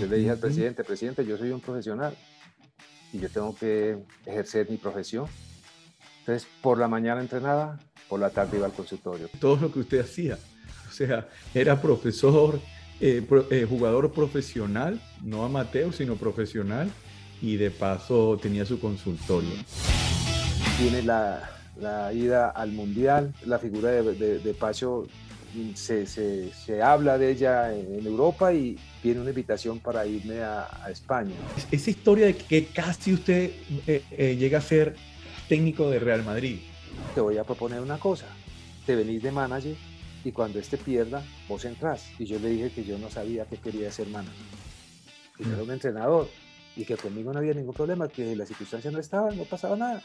Yo le dije al presidente, presidente, yo soy un profesional y yo tengo que ejercer mi profesión. Entonces, por la mañana entrenaba, por la tarde iba al consultorio. Todo lo que usted hacía. O sea, era profesor, eh, eh, jugador profesional, no amateur, sino profesional, y de paso tenía su consultorio. Tiene la, ida al Mundial, la figura de, de, Pacho se, se, habla de ella en, Europa y viene una invitación para irme a, España. Esa historia de que casi usted eh, llega a ser técnico de Real Madrid. Te voy a proponer una cosa, te venís de manager y cuando este pierda, vos entrás. Y yo le dije que yo no sabía que quería ser manager, que yo era un entrenador y que conmigo no había ningún problema, que las circunstancias no estaban, no pasaba nada.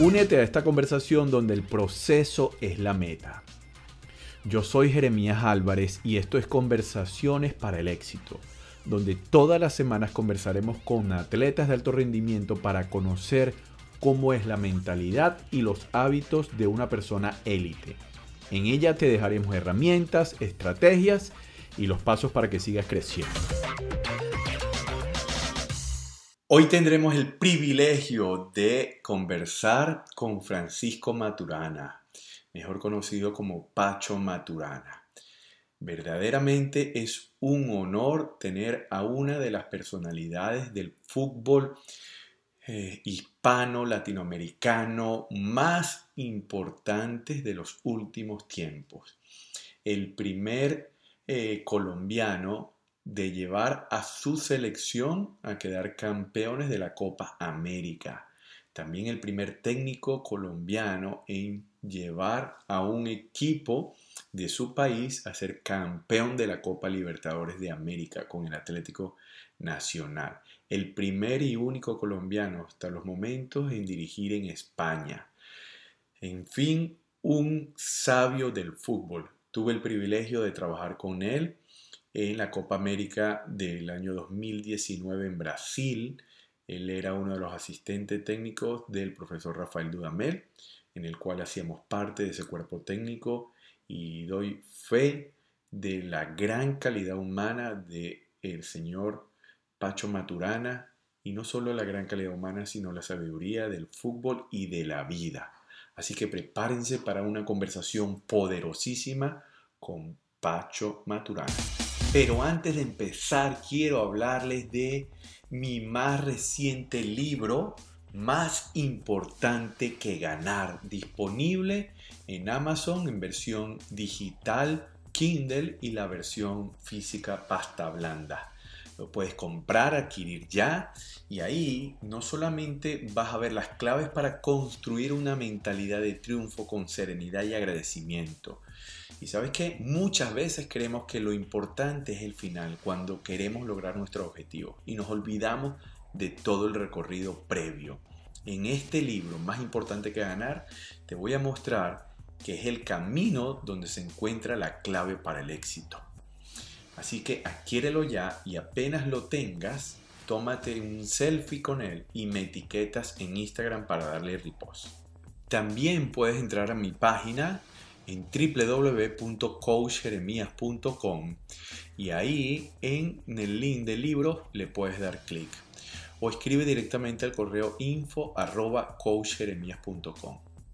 Únete a esta conversación donde el proceso es la meta. Yo soy Jeremías Álvarez y esto es Conversaciones para el Éxito, donde todas las semanas conversaremos con atletas de alto rendimiento para conocer cómo es la mentalidad y los hábitos de una persona élite. En ella te dejaremos herramientas, estrategias y los pasos para que sigas creciendo. Hoy tendremos el privilegio de conversar con Francisco Maturana, mejor conocido como Pacho Maturana. Verdaderamente es un honor tener a una de las personalidades del fútbol eh, hispano-latinoamericano más importantes de los últimos tiempos. El primer eh, colombiano de llevar a su selección a quedar campeones de la Copa América. También el primer técnico colombiano en llevar a un equipo de su país a ser campeón de la Copa Libertadores de América con el Atlético Nacional el primer y único colombiano hasta los momentos en dirigir en España. En fin, un sabio del fútbol. Tuve el privilegio de trabajar con él en la Copa América del año 2019 en Brasil. Él era uno de los asistentes técnicos del profesor Rafael Dudamel, en el cual hacíamos parte de ese cuerpo técnico y doy fe de la gran calidad humana de el señor Pacho Maturana, y no solo la gran calidad humana, sino la sabiduría del fútbol y de la vida. Así que prepárense para una conversación poderosísima con Pacho Maturana. Pero antes de empezar, quiero hablarles de mi más reciente libro, Más importante que ganar, disponible en Amazon en versión digital, Kindle y la versión física pasta blanda. Lo puedes comprar, adquirir ya y ahí no solamente vas a ver las claves para construir una mentalidad de triunfo con serenidad y agradecimiento. Y sabes que muchas veces creemos que lo importante es el final cuando queremos lograr nuestro objetivo y nos olvidamos de todo el recorrido previo. En este libro, más importante que ganar, te voy a mostrar que es el camino donde se encuentra la clave para el éxito. Así que adquiérelo ya y apenas lo tengas, tómate un selfie con él y me etiquetas en Instagram para darle repost. También puedes entrar a mi página en www.coachjeremías.com y ahí en el link del libro le puedes dar clic o escribe directamente al correo info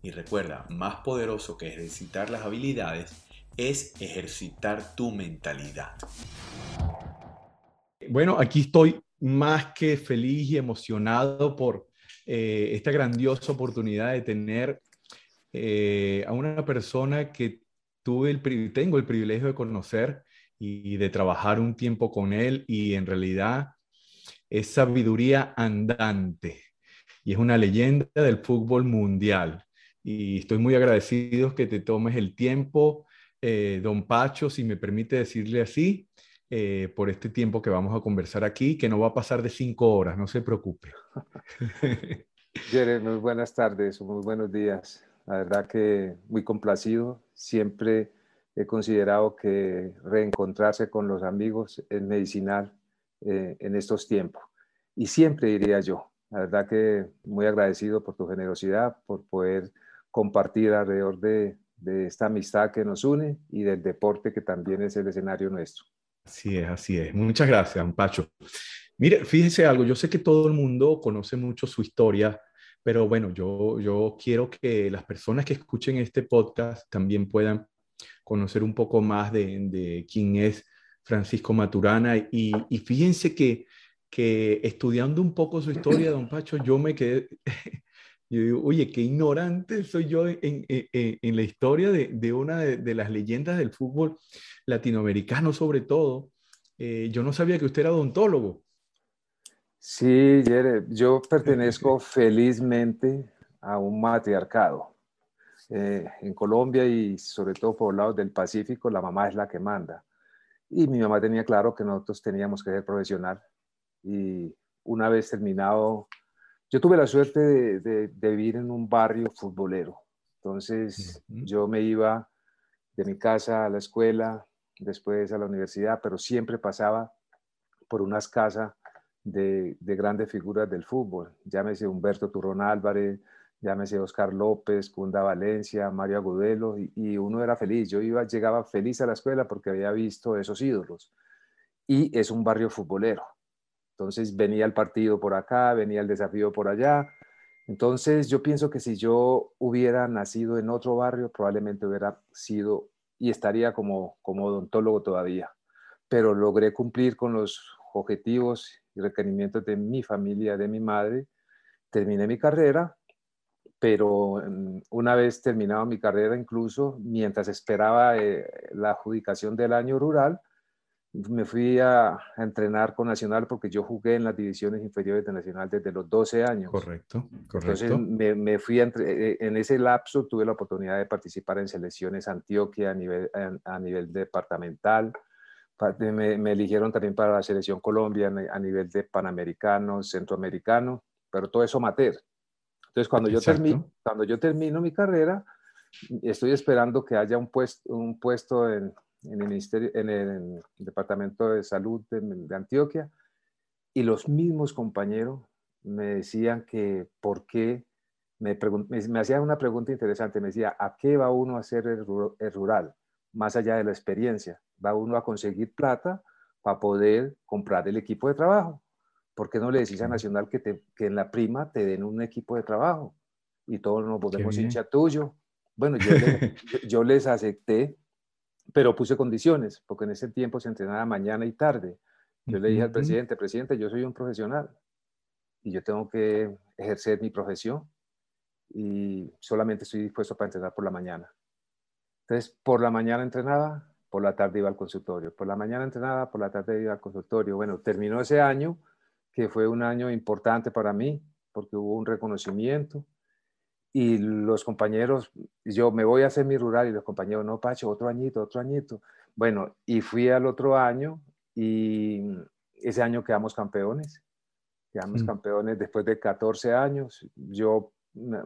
y recuerda, más poderoso que ejercitar las habilidades es ejercitar tu mentalidad. Bueno, aquí estoy más que feliz y emocionado por eh, esta grandiosa oportunidad de tener eh, a una persona que tuve el, tengo el privilegio de conocer y de trabajar un tiempo con él y en realidad es sabiduría andante y es una leyenda del fútbol mundial. Y estoy muy agradecido que te tomes el tiempo eh, don Pacho, si me permite decirle así, eh, por este tiempo que vamos a conversar aquí, que no va a pasar de cinco horas, no se preocupe. Jerry, muy buenas tardes, muy buenos días. La verdad que muy complacido. Siempre he considerado que reencontrarse con los amigos es medicinal eh, en estos tiempos. Y siempre diría yo, la verdad que muy agradecido por tu generosidad, por poder compartir alrededor de, esta amistad que nos une y del deporte que también es el escenario nuestro. Así es, así es. Muchas gracias, Pacho. Mire, fíjese algo, yo sé que todo el mundo conoce mucho su historia, pero bueno, yo, yo quiero que las personas que escuchen este podcast también puedan conocer un poco más de, de quién es Francisco Maturana. Y, y fíjense que, que, estudiando un poco su historia, don Pacho, yo me quedé, yo digo, oye, qué ignorante soy yo en, en, la historia de, de una de, las leyendas del fútbol latinoamericano sobre todo. Eh, yo no sabía que usted era odontólogo. Sí, yo pertenezco felizmente a un matriarcado. Eh, en Colombia y sobre todo por lados del Pacífico, la mamá es la que manda. Y mi mamá tenía claro que nosotros teníamos que ser profesional. Y una vez terminado, yo tuve la suerte de, vivir en un barrio futbolero. Entonces yo me iba de mi casa a la escuela, después a la universidad, pero siempre pasaba por unas casas de, de, grandes figuras del fútbol. Llámese Humberto Turrón Álvarez, llámese Oscar López, Cunda Valencia, Mario Agudelo, y, uno era feliz. Yo iba, llegaba feliz a la escuela porque había visto esos ídolos. Y es un barrio futbolero. Entonces venía el partido por acá, venía el desafío por allá. Entonces yo pienso que si yo hubiera nacido en otro barrio, probablemente hubiera sido y estaría como, como odontólogo todavía. Pero logré cumplir con los objetivos y requerimientos de mi familia, de mi madre. Terminé mi carrera pero mm, una vez terminado mi carrera, incluso mientras esperaba eh, la adjudicación del año rural, me fui a, entrenar con Nacional porque yo jugué en las divisiones inferiores de Nacional desde los 12 años. Correcto, correcto. Entonces me, fui eh, en ese lapso tuve la oportunidad de participar en selecciones Antioquia a nivel, a, nivel departamental. Me, me, eligieron también para la selección Colombia a nivel de Panamericano, Centroamericano, pero todo eso amateur. Entonces, cuando yo, termino, cuando yo termino mi carrera, estoy esperando que haya un puesto, un puesto en, en el, ministerio, en el Departamento de Salud de, Antioquia y los mismos compañeros me decían que por qué, me, me, hacían una pregunta interesante, me decía, ¿a qué va uno a hacer el, el rural? Más allá de la experiencia, va uno a conseguir plata para poder comprar el equipo de trabajo. ¿Por qué no le decís a Nacional que, te, que en la prima te den un equipo de trabajo? Y todos nos volvemos hincha tuyo. Bueno, yo, les acepté, pero puse condiciones, porque en ese tiempo se entrenaba mañana y tarde. Yo le dije al presidente, presidente, yo soy un profesional y yo tengo que ejercer mi profesión y solamente estoy dispuesto para entrenar por la mañana. Entonces, por la mañana entrenaba, por la tarde iba al consultorio. Por la mañana entrenaba, por la tarde iba al consultorio. Bueno, terminó ese año que fue un año importante para mí porque hubo un reconocimiento y los compañeros, yo me voy a hacer mi rural y los compañeros, no, Pacho, otro añito, otro añito. Bueno, y fui al otro año y ese año quedamos campeones, quedamos mm. campeones después de 14 años. Yo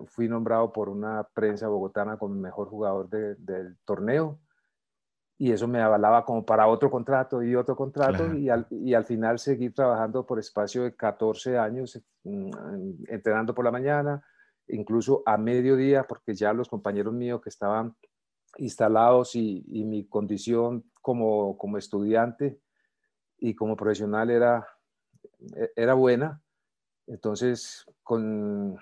fui nombrado por una prensa bogotana como mejor jugador del torneo y eso me avalaba como para otro contrato y otro contrato y, al, y, al, final seguir trabajando por espacio de 14 años, mm, entrenando por la mañana, incluso a mediodía, porque ya los compañeros míos que estaban instalados y, y mi condición como, como, estudiante y como profesional era, e, era buena, entonces con,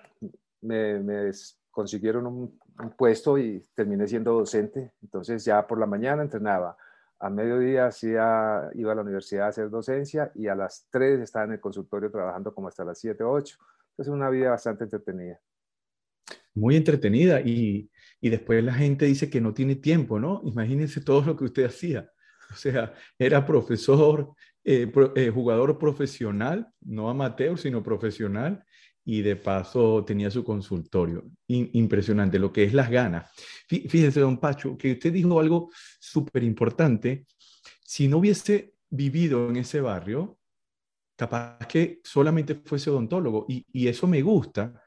me, me consiguieron un, puesto y terminé siendo docente. Entonces ya por la mañana entrenaba, a mediodía hacía, iba a la universidad a hacer docencia y a las 3 estaba en el consultorio trabajando como hasta las 7, 8. Entonces una vida bastante entretenida. Muy entretenida y, y después la gente dice que no tiene tiempo, ¿no? Imagínense todo lo que usted hacía. O sea, era profesor, eh, eh, jugador profesional, no amateur, sino profesional, y de paso tenía su consultorio. impresionante lo que es las ganas. Fíjese, don Pacho, que usted dijo algo súper importante. Si no hubiese vivido en ese barrio, capaz que solamente fuese odontólogo. Y, y eso me gusta,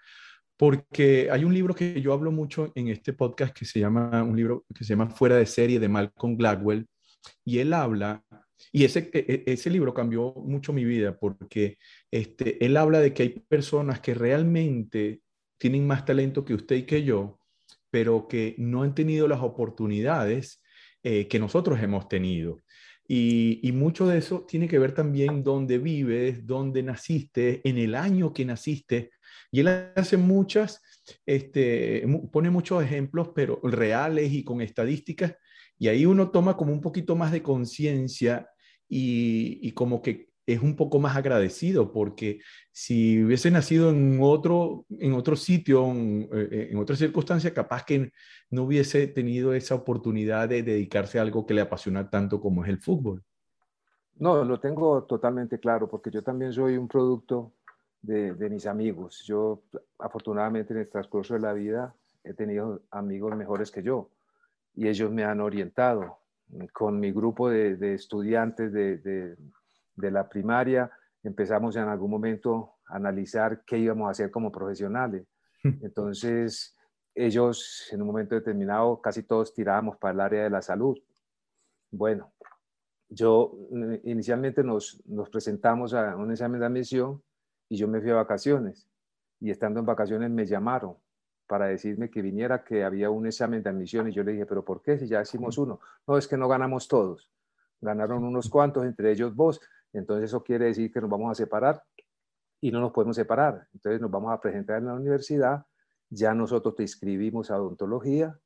porque hay un libro que yo hablo mucho en este podcast que se llama, un libro que se llama Fuera de serie de Malcolm Gladwell, y él habla y ese, e, ese libro cambió mucho mi vida porque este, él habla de que hay personas que realmente tienen más talento que usted y que yo, pero que no han tenido las oportunidades eh, que nosotros hemos tenido. Y, mucho de eso tiene que ver también dónde vives, dónde naciste, en el año que naciste. Y él hace muchas, este, pone muchos ejemplos, pero reales y con estadísticas. Y ahí uno toma como un poquito más de conciencia y, y, como que es un poco más agradecido, porque si hubiese nacido en otro, en otro sitio, en, eh, en otra circunstancia, capaz que no hubiese tenido esa oportunidad de dedicarse a algo que le apasiona tanto como es el fútbol. No, lo tengo totalmente claro, porque yo también soy un producto de, de mis amigos. Yo, afortunadamente, en el transcurso de la vida, he tenido amigos mejores que yo y ellos me han orientado. Con mi grupo de, de estudiantes de, de la primaria, empezamos en algún momento a analizar qué íbamos a hacer como profesionales. Entonces, ellos en un momento determinado, casi todos tirábamos para el área de la salud. Bueno, yo mm, inicialmente nos, nos presentamos a un examen de admisión y yo me fui a vacaciones. Y estando en vacaciones me llamaron para decirme que viniera, que había un examen de admisión y yo le dije, pero ¿por qué si ya hicimos uno? No, es que no ganamos todos. Ganaron unos cuantos, entre ellos vos. Entonces eso quiere decir que nos vamos a separar y no nos podemos separar. Entonces nos vamos a presentar en la universidad, ya nosotros te inscribimos a odontología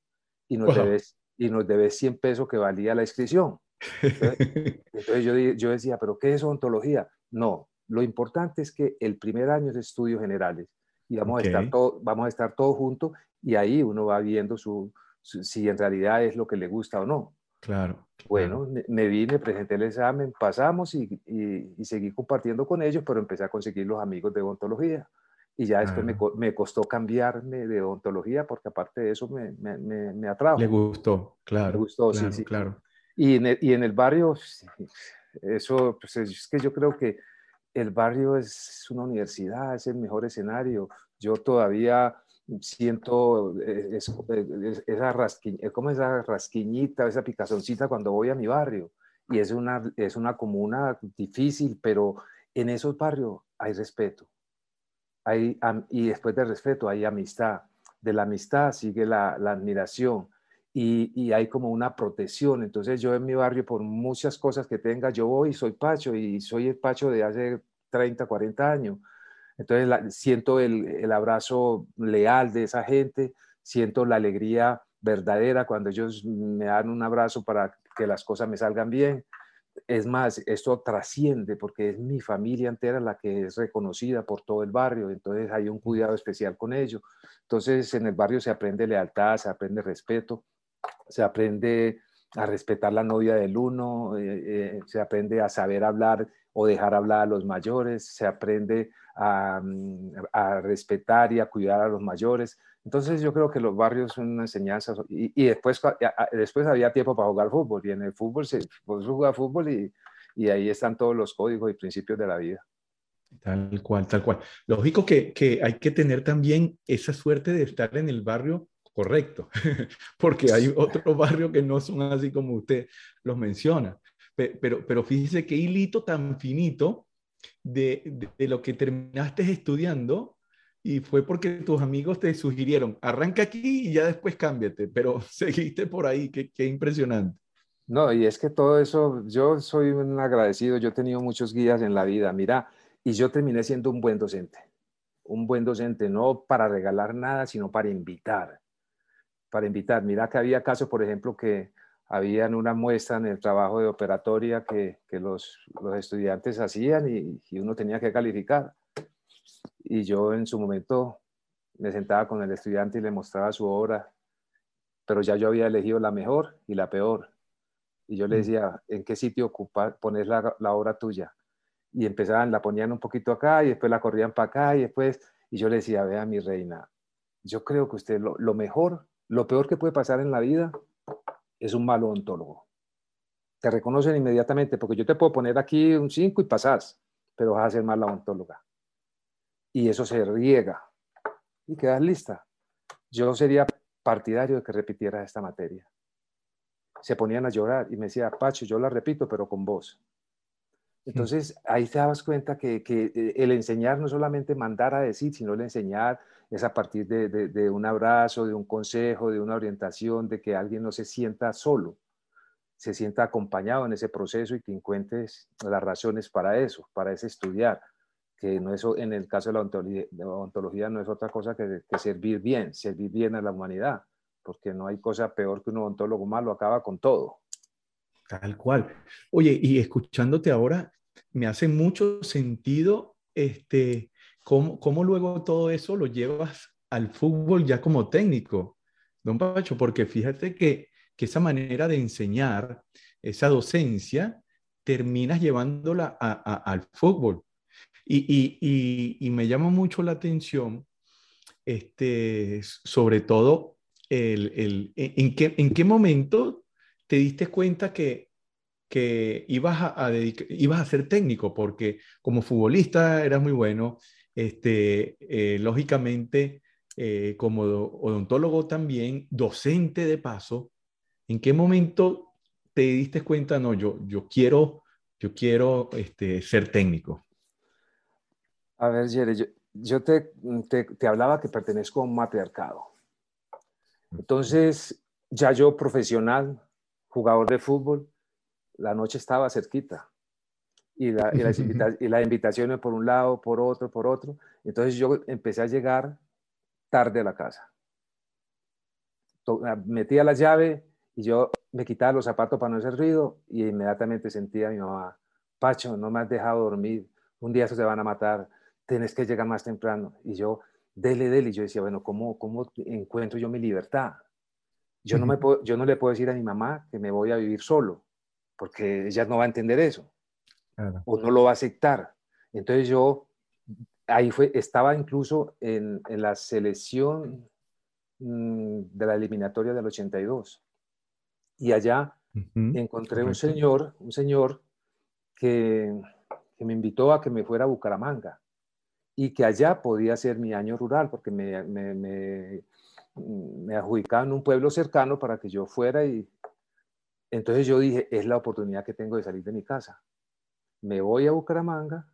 y nos, debes, y nos debes 100 pesos que valía la inscripción. Entonces, yo, yo, decía, ¿pero qué es odontología? No, lo importante es que el primer año es estudios generales y vamos, a, estar todo, vamos a estar todos juntos y ahí uno va viendo su, si en realidad es lo que le gusta o no. Claro. Bueno, me, vine, presenté el examen, pasamos y, y, seguí compartiendo con ellos, pero empecé a conseguir los amigos de odontología. Y ya después me, me, costó cambiarme de odontología porque aparte de eso me, me, me atrajo. Le gustó, claro. Me gustó, claro, sí, sí. Claro. Y en el, y en el barrio, eso, pues es que yo creo que el barrio es una universidad, es el mejor escenario. Yo todavía siento eh, eh, esa, rasquiñita, como esa rasquiñita, esa picazoncita cuando voy a mi barrio. Y es una, es una comuna difícil, pero en esos barrios hay respeto. Hay, y después del respeto hay amistad. De la amistad sigue la, la admiración y, y, hay como una protección. Entonces yo en mi barrio, por muchas cosas que tenga, yo voy, soy Pacho y soy el Pacho de hace 30, 40 años entonces siento el, abrazo leal de esa gente, siento la alegría verdadera cuando ellos me dan un abrazo para que las cosas me salgan bien. Es más, esto trasciende porque es mi familia entera la que es reconocida por todo el barrio, entonces hay un cuidado especial con ellos. Entonces en el barrio se aprende lealtad, se aprende respeto, se aprende a respetar la novia del uno, eh, eh, se aprende a saber hablar o dejar hablar a los mayores, se aprende Mm, a, respetar y a cuidar a los mayores. Entonces yo creo que los barrios son una enseñanza y, después, después había tiempo para jugar fútbol y en el fútbol se pues, juega fútbol y, y, ahí están todos los códigos y principios de la vida. Tal cual, tal cual. Lógico que, que hay que tener también esa suerte de estar en el barrio correcto, porque hay otros barrios que no son así como usted los menciona. Pero, pero fíjese qué hilito tan finito de, lo que terminaste estudiando y fue porque tus amigos te sugirieron, arranca aquí y ya después cámbiate, pero seguiste por ahí, qué, qué impresionante. No, y es que todo eso, yo soy un agradecido, yo he tenido muchos guías en la vida, mira, y yo terminé siendo un buen docente, un buen docente, no para regalar nada, sino para invitar, para invitar. Mira que había casos, por ejemplo, que habían una muestra en el trabajo de operatoria que, que los, los, estudiantes hacían y, y, uno tenía que calificar. Y yo en su momento me sentaba con el estudiante y le mostraba su obra, pero ya yo había elegido la mejor y la peor. Y yo le mm. decía, ¿en qué sitio ocupa, pones la, la obra tuya? Y empezaban, la ponían un poquito acá y después la corrían para acá y después, y yo le decía, vea mi reina, yo creo que usted lo, lo mejor, lo peor que puede pasar en la vida es un mal odontólogo. Te reconocen inmediatamente, porque yo te puedo poner aquí un 5 y pasas, pero vas a ser mala odontóloga. Y eso se riega. Y quedas lista. Yo sería partidario de que repitieras esta materia. Se ponían a llorar y me decía, Pacho, yo la repito, pero con vos. Entonces ahí te das cuenta que, que, eh, el enseñar no solamente mandar a decir, sino el enseñar es a partir de, de, un abrazo, de un consejo, de una orientación, de que alguien no se sienta solo, se sienta acompañado en ese proceso y que encuentres las razones para eso, para ese estudiar, que no es, en el caso de la ontología, no es otra cosa que, que, servir bien, servir bien a la humanidad, porque no hay cosa peor que un odontólogo malo, acaba con todo. Tal cual. Oye, y escuchándote ahora, me hace mucho sentido este, cómo, cómo luego todo eso lo llevas al fútbol ya como técnico, don Pacho, porque fíjate que, que esa manera de enseñar, esa docencia, terminas llevándola al fútbol. Y, y, y, me llama mucho la atención, este, sobre todo, el, el, en, qué, en qué momento te diste cuenta que, que ibas a, ibas a ser técnico, porque como futbolista eras muy bueno, este, eh, lógicamente eh, como odontólogo también, docente de paso, ¿en qué momento te diste cuenta, no, yo, yo quiero, yo quiero este, ser técnico? A ver, Jerry, yo, yo te, te, te, hablaba que pertenezco a un matriarcado. Entonces, ya yo profesional, jugador de fútbol, la noche estaba cerquita. Y, la, y, las y las invitaciones por un lado, por otro, por otro. Entonces yo empecé a llegar tarde a la casa. Ah, metía la llave y yo me quitaba los zapatos para no hacer ruido y inmediatamente sentía a mi mamá, Pacho, no me has dejado dormir, un día eso te van a matar, tienes que llegar más temprano. Y yo, dele, dele, y yo decía, bueno, ¿cómo, cómo encuentro yo mi libertad? Yo no, me puedo, yo no le puedo decir a mi mamá que me voy a vivir solo porque ella no va a entender eso o no lo va a aceptar. Entonces yo ahí fue, estaba incluso en, en la selección mm, de la eliminatoria del 82 y allá encontré un señor, un señor que, que, me invitó a que me fuera a Bucaramanga y que allá podía ser mi año rural porque me, me, me, me adjudicaban un pueblo cercano para que yo fuera y entonces yo dije, es la oportunidad que tengo de salir de mi casa. Me voy a Bucaramanga,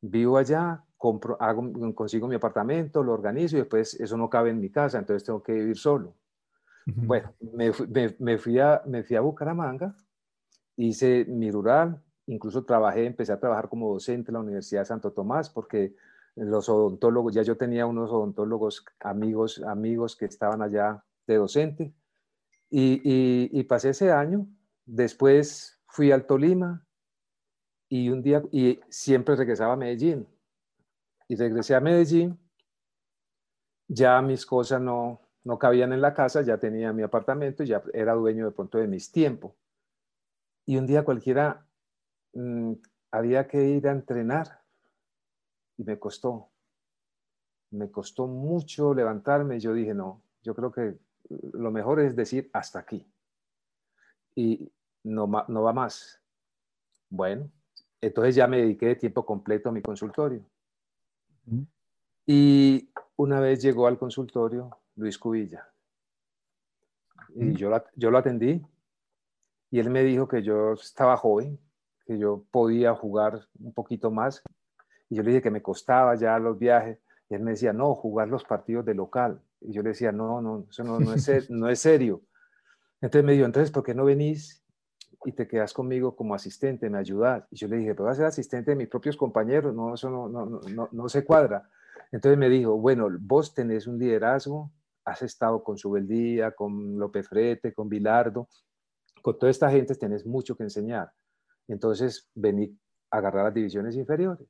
vivo allá, compro, hago, consigo mi apartamento, lo organizo y después eso no cabe en mi casa, entonces tengo que vivir solo. Bueno, me, me, fui a, me fui a Bucaramanga, hice mi rural, incluso trabajé, empecé a trabajar como docente en la Universidad de Santo Tomás porque los odontólogos, ya yo tenía unos odontólogos amigos, amigos que estaban allá de docente y, pasé ese año, después fui al Tolima y un día, y siempre regresaba a Medellín. Y regresé a Medellín, ya mis cosas no, no cabían en la casa, ya tenía mi apartamento, ya era dueño de pronto de mis tiempos. Y un día cualquiera mm, había que ir a entrenar y me costó. Me costó mucho levantarme. Yo dije, no, yo creo que lo mejor es decir hasta aquí. Y no, no va más. Bueno, entonces ya me dediqué de tiempo completo a mi consultorio. Y una vez llegó al consultorio Luis Cubilla. Y yo, yo lo atendí. Y él me dijo que yo estaba joven, que yo podía jugar un poquito más. Y yo le dije que me costaba ya los viajes. Y él me decía, no, jugar los partidos de local. Y yo le decía, no, no, eso no, no, es, no es serio. Entonces me dijo, entonces, ¿por qué no venís y te quedas conmigo como asistente, me ayudas? Y yo le dije, pero vas a ser asistente de mis propios compañeros, no, eso no, no, no, no se cuadra. Entonces me dijo, bueno, vos tenés un liderazgo, has estado con Subeldía, con López Frete, con Bilardo, con toda esta gente tenés mucho que enseñar. Entonces vení a agarrar las divisiones inferiores.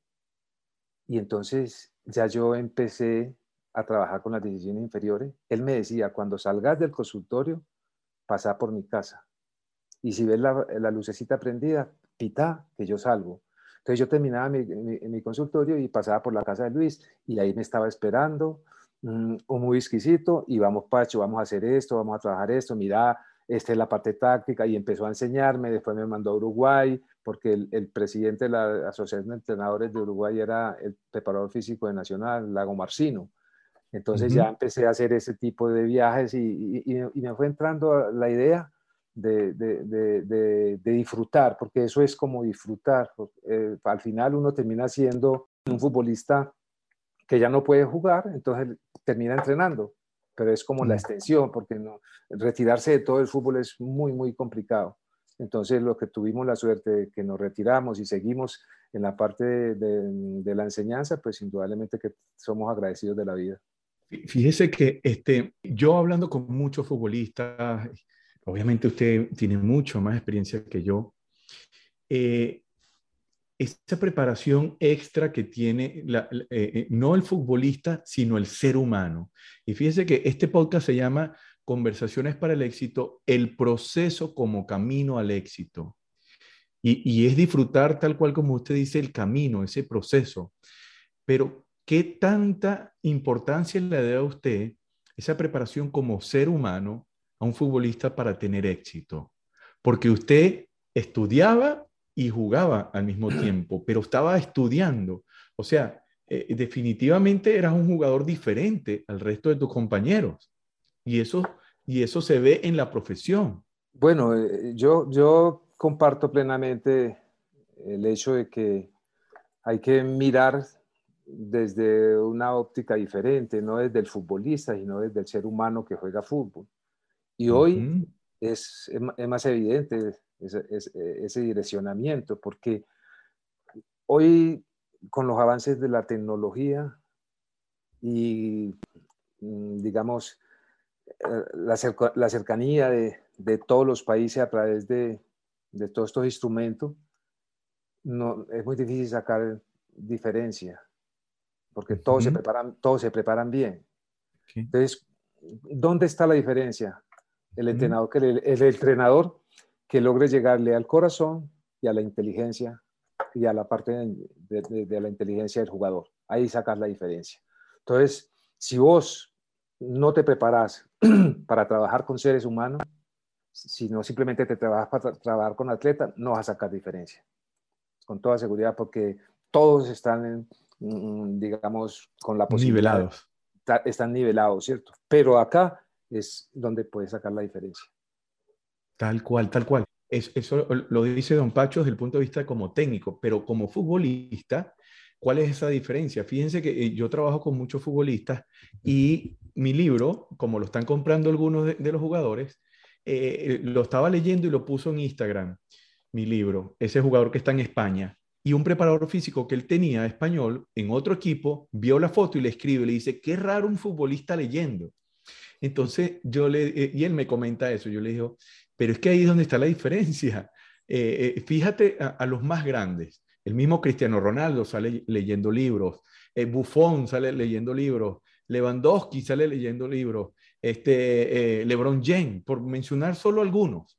Y entonces ya yo empecé a trabajar con las divisiones inferiores, él me decía, cuando salgas del consultorio, pasa por mi casa. Y si ves la, la lucecita prendida, pita, que yo salgo. Entonces yo terminaba mi, mi, consultorio y pasaba por la casa de Luis y ahí me estaba esperando un muy exquisito y vamos Pacho, vamos a hacer esto, vamos a trabajar esto, mira, esta es la parte táctica y empezó a enseñarme, después me mandó a Uruguay porque el, el presidente de la Asociación de Entrenadores de Uruguay era el preparador físico de Nacional, Lago Marcino. Entonces ya empecé a hacer ese tipo de viajes y, me fue entrando la idea de, disfrutar, porque eso es como disfrutar. Eh, al final uno termina siendo un futbolista que ya no puede jugar, entonces termina entrenando, pero es como la extensión, porque no, retirarse de todo el fútbol es muy, muy complicado. Entonces, lo que tuvimos la suerte de que nos retiramos y seguimos en la parte de, la enseñanza, pues indudablemente que somos agradecidos de la vida. Fíjese que este, yo hablando con muchos futbolistas, obviamente usted tiene mucho más experiencia que yo, eh, esa preparación extra que tiene eh, eh, no el futbolista, sino el ser humano. Y fíjese que este podcast se llama Conversaciones para el éxito, el proceso como camino al éxito. Y, es disfrutar tal cual como usted dice el camino, ese proceso. Pero, ¿qué tanta importancia le da a usted esa preparación como ser humano a un futbolista para tener éxito? Porque usted estudiaba y jugaba al mismo tiempo, pero estaba estudiando. O sea, eh, definitivamente eras un jugador diferente al resto de tus compañeros. Y eso, y eso se ve en la profesión. Bueno, eh, yo, yo comparto plenamente el hecho de que hay que mirar desde una óptica diferente, no desde el futbolista, sino desde el ser humano que juega fútbol. Y hoy es, es, más evidente ese, ese, direccionamiento, porque hoy con los avances de la tecnología y, mm, digamos, eh, la, cercanía de, todos los países a través de, todos estos instrumentos, no, es muy difícil sacar diferencia, porque todos, se, preparan, todos se preparan bien. Entonces, ¿dónde está la diferencia? El entrenador, que el, entrenador que logre llegarle al corazón y a la inteligencia y a la parte de, de la inteligencia del jugador. Ahí sacas la diferencia. Entonces, si vos no te preparas para trabajar con seres humanos, sino simplemente te trabajas para trabajar con atletas, no vas a sacar diferencia. Con toda seguridad, porque todos están, mm, digamos, con la posibilidad. Nivelados. Están nivelados, ¿cierto? Pero acá es donde puedes sacar la diferencia. Tal cual, tal cual. eso lo dice Don Pacho desde el punto de vista como técnico, pero como futbolista, ¿cuál es esa diferencia? Fíjense que eh, yo trabajo con muchos futbolistas y mi libro, como lo están comprando algunos de, los jugadores, eh, lo estaba leyendo y lo puso en Instagram, mi libro, ese jugador que está en España. Y un preparador físico que él tenía, español, en otro equipo, vio la foto y le escribe, le dice, qué raro un futbolista leyendo. Entonces yo le, eh, y él me comenta eso, yo le digo, pero es que ahí es donde está la diferencia. Eh, fíjate a, los más grandes, el mismo Cristiano Ronaldo sale leyendo libros, Buffon sale leyendo libros, Lewandowski sale leyendo libros, este, eh, LeBron James, por mencionar solo algunos.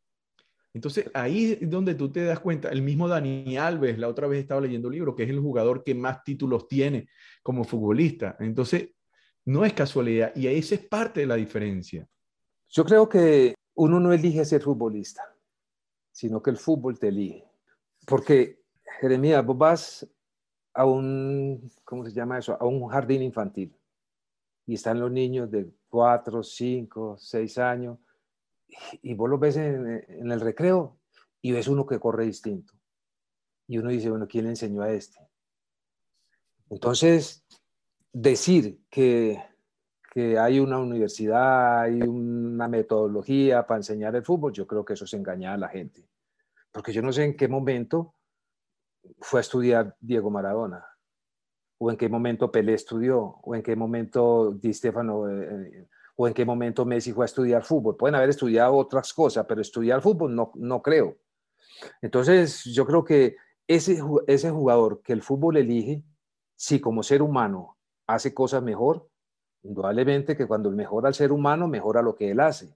Entonces ahí es donde tú te das cuenta, el mismo Dani Alves, la otra vez estaba leyendo libros, que es el jugador que más títulos tiene como futbolista. Entonces, no es casualidad y esa es parte de la diferencia. Yo creo que uno no elige ser futbolista, sino que el fútbol te elige. Porque, Jeremías, vos vas a un, ¿cómo se llama eso? A un jardín infantil y están los niños de 4, 5, 6 años, y vos los ves en, el recreo y ves uno que corre distinto. Y uno dice, bueno, ¿quién le enseñó a este? Entonces, decir que, que hay una universidad, hay una metodología para enseñar el fútbol, yo creo que eso es engañar a la gente. Porque yo no sé en qué momento fue a estudiar Diego Maradona o en qué momento Pelé estudió, o en qué momento Di Stefano, eh, eh, o en qué momento Messi fue a estudiar fútbol. Pueden haber estudiado otras cosas, pero estudiar fútbol no, no creo. Entonces, yo creo que ese, ese jugador que el fútbol elige, si como ser humano hace cosas mejor, indudablemente que cuando mejora al ser humano, mejora lo que él hace.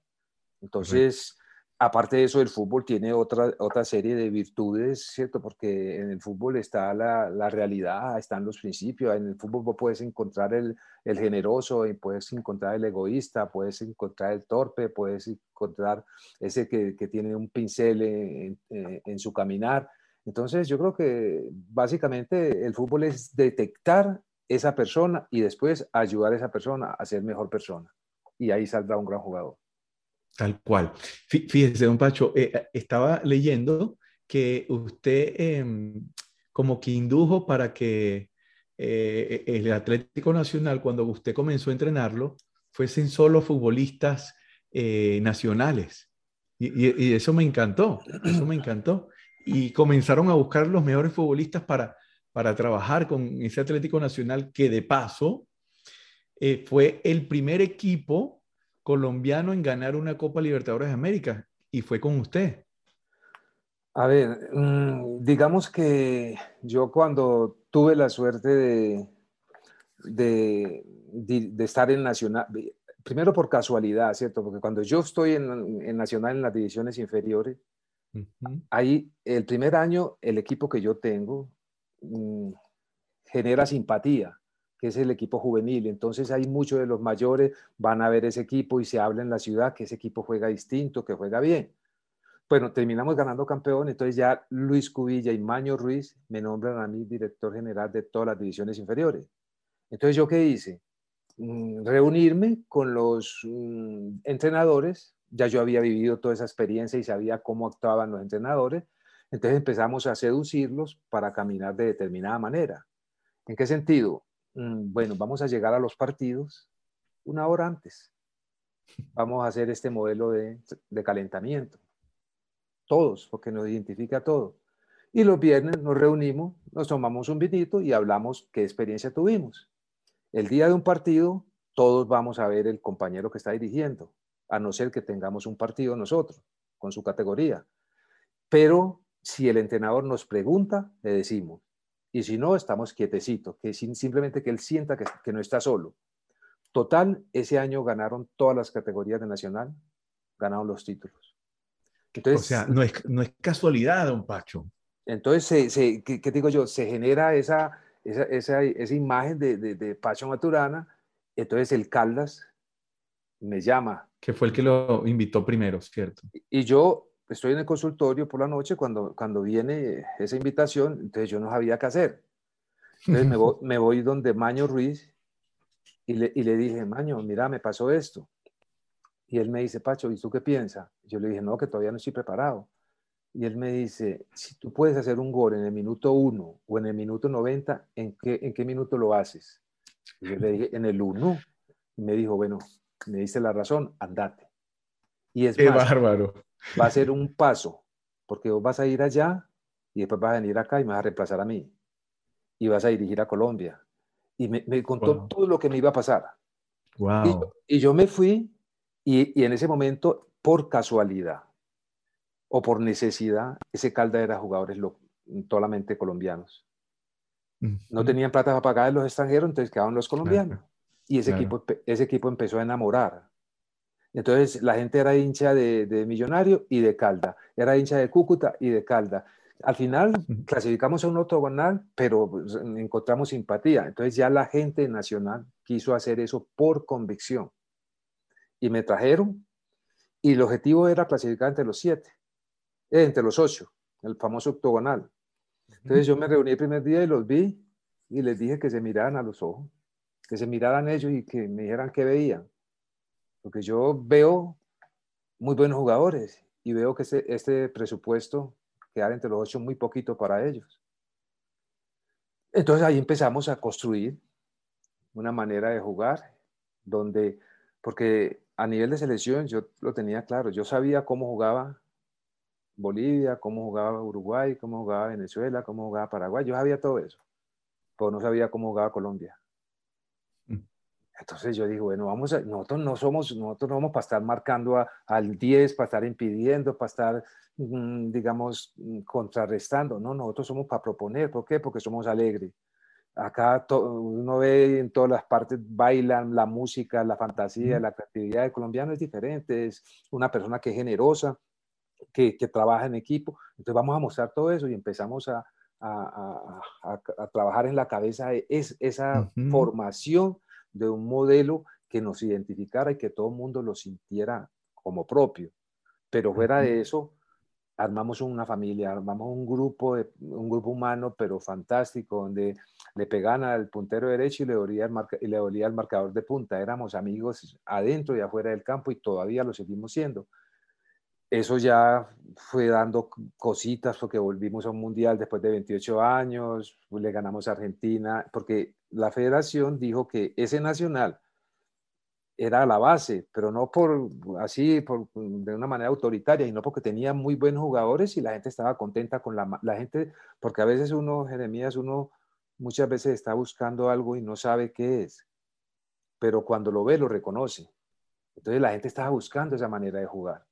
Entonces, aparte de eso, el fútbol tiene otra, otra serie de virtudes, ¿cierto? Porque en el fútbol está la, la realidad, están los principios. En el fútbol puedes encontrar el, el, generoso, y puedes encontrar el egoísta, puedes encontrar el torpe, puedes encontrar ese que, que tiene un pincel en, en, su caminar. Entonces, yo creo que básicamente el fútbol es detectar esa persona y después ayudar a esa persona a ser mejor persona. Y ahí saldrá un gran jugador. Tal cual. Fíjese, don Pacho, eh, eh, estaba leyendo que usted em, como que indujo para que eh, el Atlético Nacional, cuando usted comenzó a entrenarlo, fuesen solo futbolistas eh, nacionales. Y, eso me encantó, eso me encantó. Y comenzaron a buscar los mejores futbolistas para, para trabajar con ese Atlético Nacional que de paso eh, fue el primer equipo colombiano en ganar una Copa Libertadores de América y fue con usted. A ver, mm, digamos que yo cuando tuve la suerte de, de, estar en Nacional, primero por casualidad, ¿cierto? Porque cuando yo estoy en, Nacional en las divisiones inferiores, ahí el primer año el equipo que yo tengo mm, genera simpatía, que es el equipo juvenil. Entonces hay muchos de los mayores van a ver ese equipo y se habla en la ciudad que ese equipo juega distinto, que juega bien. Bueno, terminamos ganando campeón, entonces ya Luis Cubilla y Maño Ruiz me nombran a mí director general de todas las divisiones inferiores. Entonces, ¿yo qué hice? Mm, reunirme con los mm, entrenadores, ya yo había vivido toda esa experiencia y sabía cómo actuaban los entrenadores, entonces empezamos a seducirlos para caminar de determinada manera. ¿En qué sentido? Mm, bueno, vamos a llegar a los partidos una hora antes. Vamos a hacer este modelo de, de calentamiento todos, porque nos identifica a todos. Y los viernes nos reunimos, nos tomamos un vinito y hablamos qué experiencia tuvimos. El día de un partido, todos vamos a ver el compañero que está dirigiendo, a no ser que tengamos un partido nosotros, con su categoría. Pero si el entrenador nos pregunta, le decimos. Y si no, estamos quietecitos, que simplemente que él sienta que, que no está solo. Total, ese año ganaron todas las categorías de Nacional, ganaron los títulos o sea, no es, no es casualidad, don Pacho. Entonces, se, ¿qué, digo yo? Se genera esa, esa, esa, esa imagen de, de, de, Pacho Maturana. Entonces, el Caldas me llama. Que fue el que lo invitó primero, ¿cierto? Y, yo estoy en el consultorio por la noche cuando, cuando viene esa invitación, entonces yo no sabía qué hacer. Entonces me voy, me voy donde Maño Ruiz y le, y le dije, Maño, mira, me pasó esto. Y él me dice, Pacho, ¿y tú qué piensas? Yo le dije, no, que todavía no estoy preparado. Y él me dice, si tú puedes hacer un gol en el minuto 1 o en el minuto 90, ¿en qué, ¿en qué minuto lo haces? Y yo le dije, en el 1. Y me dijo, bueno, me dice la razón, andate. Y es qué bárbaro. Va a ser un paso, porque vos vas a ir allá y después vas a venir acá y me vas a reemplazar a mí. Y vas a dirigir a Colombia. Y me, me contó todo lo que me iba a pasar. Wow. Y, y yo me fui y, en ese momento, por casualidad o por necesidad, ese Calda era jugadores solamente colombianos. No tenían plata para pagar a los extranjeros, entonces quedaban los colombianos. Y ese, equipo, ese equipo empezó a enamorar. Entonces la gente era hincha de, de, Millonario y de Calda, era hincha de Cúcuta y de Calda. Al final clasificamos a un octogonal, pero pues, encontramos simpatía. Entonces ya la gente nacional quiso hacer eso por convicción y me trajeron y el objetivo era clasificar entre los siete, eh, entre los ocho, el famoso octogonal. Entonces yo me reuní el primer día y los vi y les dije que se miraran a los ojos, que se miraran ellos y que me dijeran qué veían. Porque yo veo muy buenos jugadores y veo que este, este presupuesto quedar entre los ocho muy poquito para ellos. Entonces ahí empezamos a construir una manera de jugar donde, porque a nivel de selección yo lo tenía claro, yo sabía cómo jugaba Bolivia, cómo jugaba Uruguay, cómo jugaba Venezuela, cómo jugaba Paraguay, yo sabía todo eso, pero no sabía cómo jugaba Colombia. Mm. Entonces yo digo, bueno, vamos a, nosotros no somos, nosotros no vamos para estar marcando al 10, para estar impidiendo, para estar, mm, digamos, mm, contrarrestando. No, nosotros somos para proponer. ¿Por qué? Porque somos alegres. Acá uno ve en todas las partes, bailan, la música, la fantasía, la creatividad del colombiano es diferente, es una persona que es generosa, que, que trabaja en equipo. Entonces vamos a mostrar todo eso y empezamos a, a, a, trabajar en la cabeza es, esa formación de un modelo que nos identificara y que todo el mundo lo sintiera como propio. Pero fuera de eso, armamos una familia, armamos un grupo, de, un grupo humano, pero fantástico, donde le pegaban al puntero derecho y le, dolía el y le dolía el marcador de punta. Éramos amigos adentro y afuera del campo y todavía lo seguimos siendo. Eso ya fue dando cositas porque volvimos a un mundial después de 28 años, le ganamos a Argentina, porque la federación dijo que ese nacional era la base, pero no por así, por, de una manera autoritaria, y no porque tenía muy buenos jugadores y la gente estaba contenta con la, la gente, porque a veces uno, Jeremías, uno muchas veces está buscando algo y no sabe qué es, pero cuando lo ve lo reconoce. Entonces la gente estaba buscando esa manera de jugar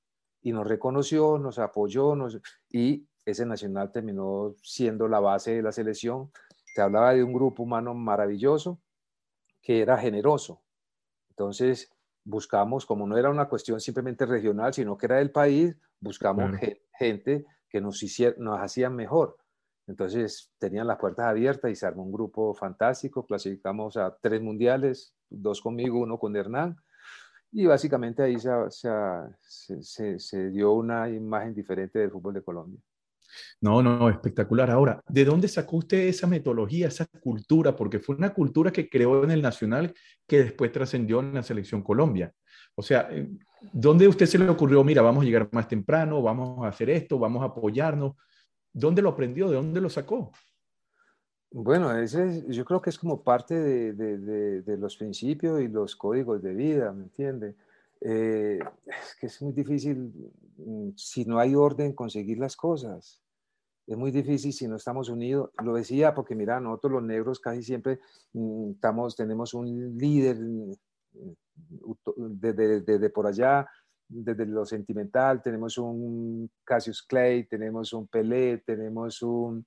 y nos reconoció, nos apoyó nos, y ese nacional terminó siendo la base de la selección. Se hablaba de un grupo humano maravilloso que era generoso. Entonces buscamos, como no era una cuestión simplemente regional, sino que era del país, buscamos gente que nos, hiciera, nos hacían mejor. Entonces tenían las puertas abiertas y se armó un grupo fantástico. Clasificamos a tres mundiales, dos conmigo, uno con Hernán y básicamente ahí se, se, dio una imagen diferente del fútbol de Colombia. No, no, espectacular. Ahora, ¿de dónde sacó usted esa metodología, esa cultura? Porque fue una cultura que creó en el Nacional que después trascendió en la Selección Colombia. O sea, eh, ¿dónde usted se le ocurrió, mira, vamos a llegar más temprano, vamos a hacer esto, vamos a apoyarnos? ¿Dónde lo aprendió? ¿De dónde lo sacó? Bueno, ese yo creo que es como parte de, los principios y los códigos de vida, ¿me entiende? Eh, es que es muy difícil, mm, si no hay orden, conseguir las cosas. Es muy difícil si no estamos unidos. Lo decía porque, mira, nosotros los negros casi siempre mm, estamos, tenemos un líder desde mm, por allá, desde lo sentimental, tenemos un Cassius Clay, tenemos un Pelé, tenemos un,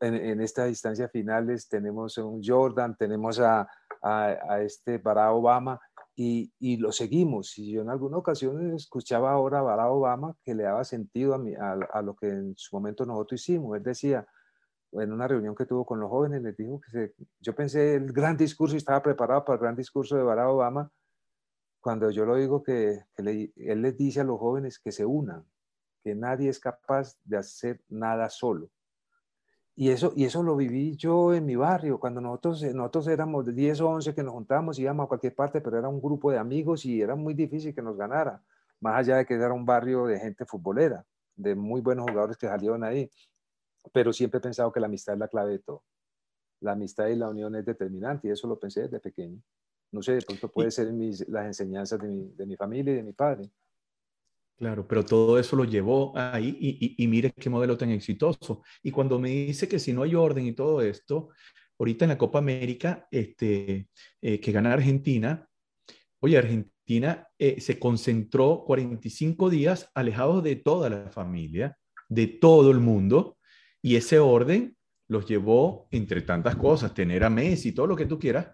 en, estas instancias finales, tenemos un Jordan, tenemos a, a, este Barack Obama y, y, lo seguimos. Y yo en alguna ocasión escuchaba ahora a Barack Obama que le daba sentido a, a, lo que en su momento nosotros hicimos. Él decía, en una reunión que tuvo con los jóvenes, les dijo que yo pensé el gran discurso y estaba preparado para el gran discurso de Barack Obama cuando yo lo digo que, él les dice a los jóvenes que se unan, que nadie es capaz de hacer nada solo. Y eso, y eso lo viví yo en mi barrio, cuando nosotros, nosotros éramos 10 o 11 que nos juntábamos, íbamos a cualquier parte, pero era un grupo de amigos y era muy difícil que nos ganara, más allá de que era un barrio de gente futbolera, de muy buenos jugadores que salieron ahí. Pero siempre he pensado que la amistad es la clave de todo. La amistad y la unión es determinante y eso lo pensé desde pequeño. No sé, de pronto puede ser las enseñanzas de mi, de mi, familia y de mi padre. Claro, pero todo eso lo llevó ahí y, y, mire qué modelo tan exitoso. Y cuando me dice que si no hay orden y todo esto, ahorita en la Copa América, este, eh, que gana Argentina, oye, Argentina eh, se concentró 45 días alejados de toda la familia, de todo el mundo, y ese orden los llevó, entre tantas cosas, tener a Messi, todo lo que tú quieras,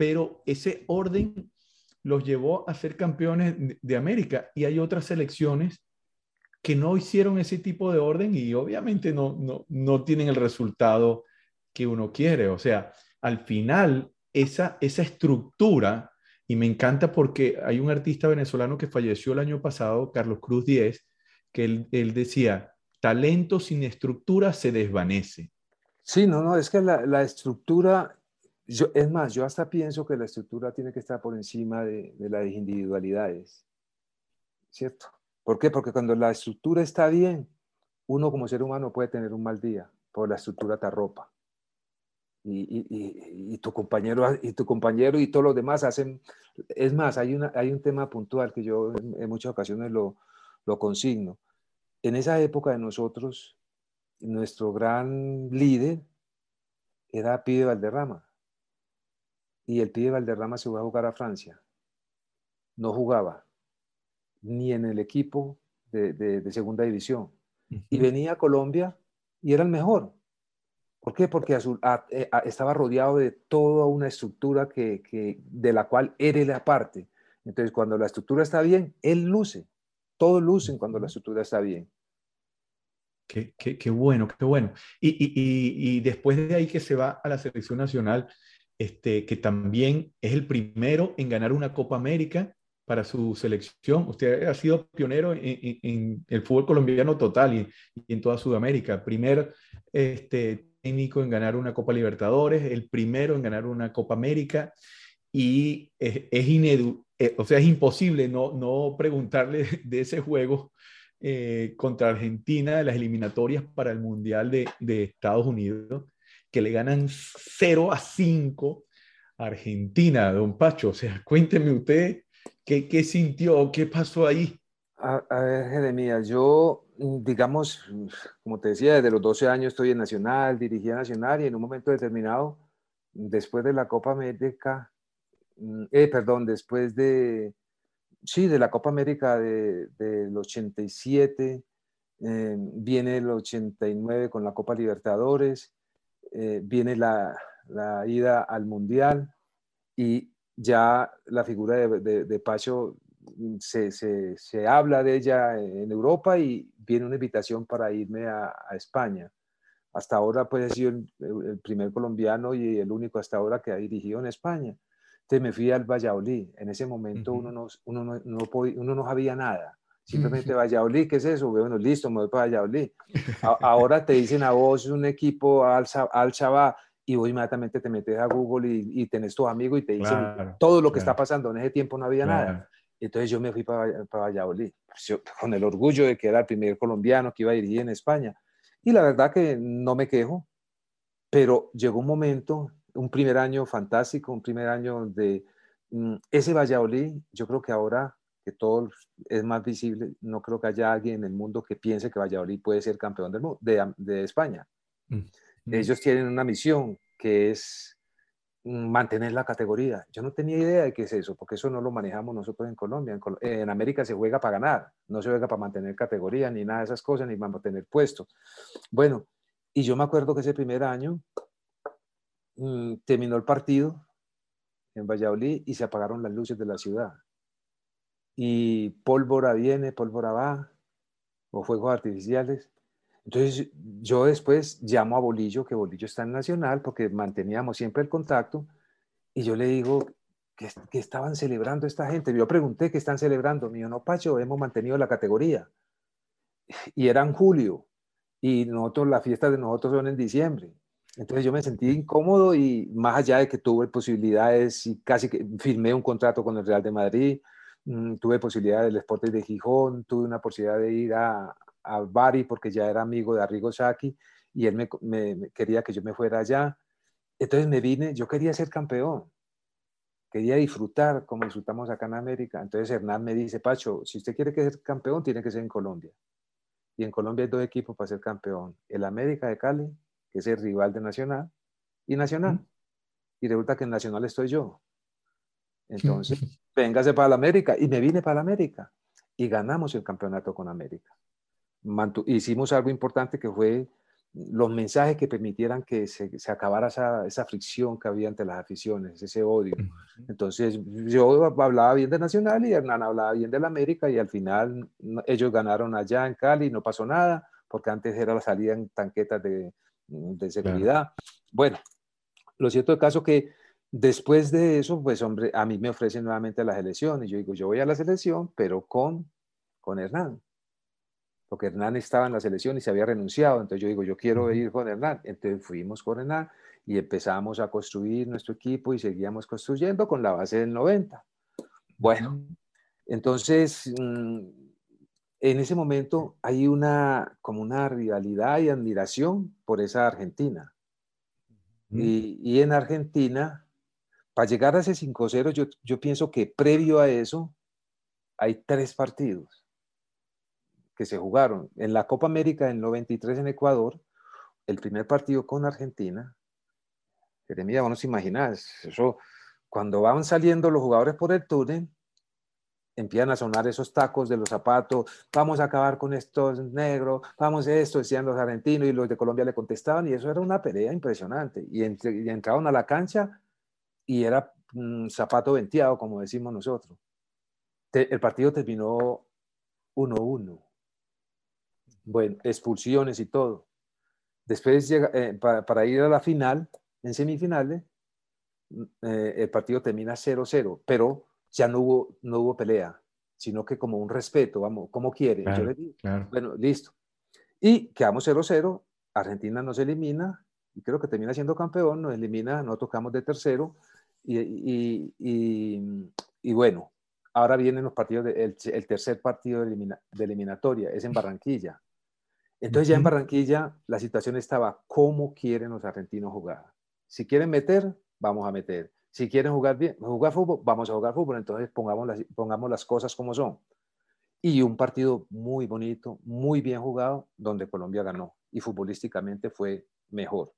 pero ese orden los llevó a ser campeones de América y hay otras selecciones que no hicieron ese tipo de orden y obviamente no, no, tienen el resultado que uno quiere. O sea, al final, esa, esa estructura, y me encanta porque hay un artista venezolano que falleció el año pasado, Carlos Cruz Díez, que él, él decía, talento sin estructura se desvanece. Sí, no, no, es que la, la estructura es más, yo hasta pienso que la estructura tiene que estar por encima de, las individualidades, ¿cierto? ¿Por qué? Porque cuando la estructura está bien, uno como ser humano puede tener un mal día, porque la estructura te arropa. Y, tu compañero y tu compañero y todos los demás hacen es más hay una hay un tema puntual que yo en, muchas ocasiones lo, lo, consigno en esa época de nosotros nuestro gran líder era Pide Valderrama y el pibe Valderrama se fue a jugar a Francia. No jugaba ni en el equipo de, segunda división. Y venía a Colombia y era el mejor. ¿Por qué? Porque eh, estaba rodeado de toda una estructura que, de la cual él la parte. Entonces, cuando la estructura está bien, él luce. Todos lucen cuando la estructura está bien. Qué, bueno, qué bueno. Y, y, después de ahí que se va a la selección nacional, este, que también es el primero en ganar una Copa América para su selección. Usted ha sido pionero en, el fútbol colombiano total y, en toda Sudamérica. Primer este, técnico en ganar una Copa Libertadores, el primero en ganar una Copa América y es, es eh, o sea, es imposible no, no preguntarle de ese juego eh, contra Argentina de las eliminatorias para el Mundial de, Estados Unidos, que le ganan 0 a 5 a Argentina, don Pacho. O sea, cuénteme usted qué, qué sintió, qué pasó ahí. A, a ver, Jeremías, yo, digamos, como te decía, desde los 12 años estoy en Nacional, dirigía Nacional y en un momento determinado, después de la Copa América, mm, eh, perdón, después de, sí, de la Copa América de, del 87, eh, viene el 89 con la Copa Libertadores, eh, viene la, la, ida al Mundial y ya la figura de, de, de Pacho se, se, se, habla de ella en Europa y viene una invitación para irme a, a España. Hasta ahora pues he sido el, el, primer colombiano y el único hasta ahora que ha dirigido en España. Entonces me fui al Valladolid. En ese momento uh -huh. uno, no, uno, no, no podía, uno no sabía nada. Simplemente Valladolid, ¿qué es eso? Bueno, listo, me voy para Valladolid. A, ahora te dicen a vos un equipo al, Chabá y vos inmediatamente te metes a Google y, y tenés tu amigo y te dicen claro, todo lo que claro. está pasando. En ese tiempo no había claro. nada. Entonces yo me fui para, para Valladolid, pues yo, con el orgullo de que era el primer colombiano que iba a dirigir en España. Y la verdad que no me quejo, pero llegó un momento, un primer año fantástico, un primer año de mm, ese Valladolid, yo creo que ahora que todo es más visible, no creo que haya alguien en el mundo que piense que Valladolid puede ser campeón del mundo, de, de España. Mm. Ellos tienen una misión que es mantener la categoría. Yo no tenía idea de qué es eso, porque eso no lo manejamos nosotros en Colombia. En, Col en, América se juega para ganar, no se juega para mantener categoría, ni nada de esas cosas, ni para mantener puestos. Bueno, y yo me acuerdo que ese primer año mmm, terminó el partido en Valladolid y se apagaron las luces de la ciudad. Y pólvora viene, pólvora va, o fuegos artificiales. Entonces yo después llamo a Bolillo, que Bolillo está en Nacional, porque manteníamos siempre el contacto, y yo le digo, ¿qué, qué estaban celebrando esta gente? Yo pregunté, ¿qué están celebrando? Me dijo, no, Pacho, hemos mantenido la categoría. Y era en julio, y nosotros, las fiestas de nosotros son en diciembre. Entonces yo me sentí incómodo y más allá de que tuve posibilidades y casi que firmé un contrato con el Real de Madrid, tuve posibilidad del Sporting de Gijón, tuve una posibilidad de ir a, a Bari porque ya era amigo de Arrigo Saki y él me, me, me, quería que yo me fuera allá. Entonces me vine, yo quería ser campeón, quería disfrutar como disfrutamos acá en América. Entonces Hernán me dice, Pacho, si usted quiere que ser campeón, tiene que ser en Colombia. Y en Colombia hay dos equipos para ser campeón. El América de Cali, que es el rival de Nacional, y Nacional. ¿Mm? Y resulta que en Nacional estoy yo. Entonces, véngase para la América. Y me vine para la América. Y ganamos el campeonato con América hicimos algo importante que fue los mensajes que permitieran que se, se acabara esa, esa, fricción que había entre las aficiones, ese odio. Entonces yo hablaba bien de Nacional y Hernán hablaba bien de la América y al final ellos ganaron allá en Cali y no pasó nada, porque antes era la salida en tanquetas de, de seguridad. Claro. Bueno, lo cierto es caso que después de eso, pues hombre, a mí me ofrecen nuevamente las elecciones. Yo digo, yo voy a la selección, pero con, con Hernán porque Hernán estaba en la selección y se había renunciado, entonces yo digo, yo quiero ir con Hernán, entonces fuimos con Hernán y empezamos a construir nuestro equipo y seguíamos construyendo con la base del 90. Bueno, entonces mm, en ese momento hay una como una rivalidad y admiración por esa Argentina. Y, y, en Argentina, para llegar a ese 5-0, yo, pienso que previo a eso hay tres partidos que se jugaron en la Copa América en 93 en Ecuador, el primer partido con Argentina. Jeremia, vos no imaginas, eso, cuando van saliendo los jugadores por el túnel, empiezan a sonar esos tacos de los zapatos, vamos a acabar con estos negros, vamos a esto, decían los argentinos y los de Colombia le contestaban y eso era una pelea impresionante. Y, entre, y entraron a la cancha y era un zapato venteado, como decimos nosotros. Te, el partido terminó 1-1 bueno, expulsiones y todo. Después llega, eh, para, para, ir a la final, en semifinales, eh, el partido termina 0-0, pero ya no hubo, no hubo pelea, sino que como un respeto, vamos, como quiere. Claro, Yo le digo, claro. bueno, listo. Y quedamos 0-0, Argentina nos elimina, y creo que termina siendo campeón, nos elimina, no tocamos de tercero, y, y, y, y bueno, Ahora vienen los partidos, de, el, tercer partido de, eliminatoria, es en Barranquilla. Entonces ya en Barranquilla la situación estaba, ¿cómo quieren los argentinos jugar? Si quieren meter, vamos a meter. Si quieren jugar bien, jugar fútbol, vamos a jugar fútbol. Entonces pongamos las, pongamos las cosas como son. Y un partido muy bonito, muy bien jugado, donde Colombia ganó. Y futbolísticamente fue mejor.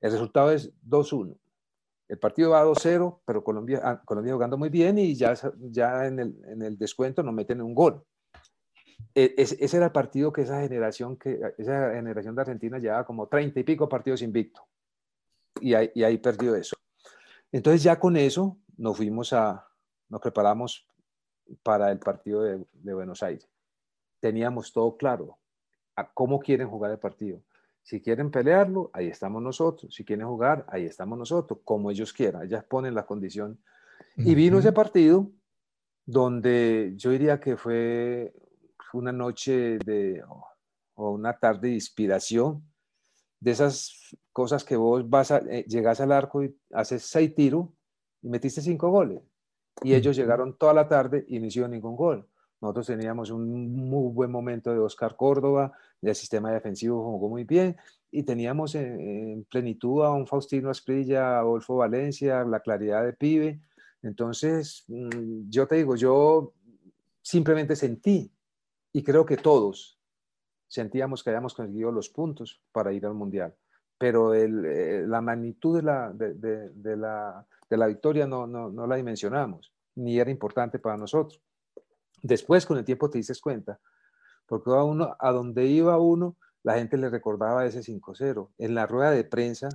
El resultado es 2-1. El partido va 2-0, pero Colombia, ah, Colombia jugando muy bien y ya, ya en, el, en el descuento nos meten un gol. E, ese era el partido que esa generación, que esa generación de Argentina llevaba como 30 y pico partidos invicto. Y ahí, y ahí perdió eso. Entonces ya con eso nos fuimos a, nos preparamos para el partido de, de Buenos Aires. Teníamos todo claro, a cómo quieren jugar el partido. Si quieren pelearlo, ahí estamos nosotros. Si quieren jugar, ahí estamos nosotros, como ellos quieran. Ellas ponen la condición. Y vino ese partido donde yo diría que fue una noche de, o una tarde de inspiración, de esas cosas que vos vas a, eh, llegas al arco y haces seis tiros y metiste cinco goles. Y ellos llegaron toda la tarde y no hicieron ningún gol. Nosotros teníamos un muy buen momento de Oscar Córdoba, del sistema defensivo jugó muy bien y teníamos en, plenitud a un Faustino Asprilla, a Adolfo Valencia, la claridad de pibe. Entonces, mm, yo te digo, yo simplemente sentí y creo que todos sentíamos que habíamos conseguido los puntos para ir al Mundial, pero eh, la magnitud de la, de, la, de la victoria no, no, no la dimensionamos, ni era importante para nosotros. Después, con el tiempo, te dices cuenta, porque a, uno, a donde iba uno, la gente le recordaba ese 5-0. En la rueda de prensa,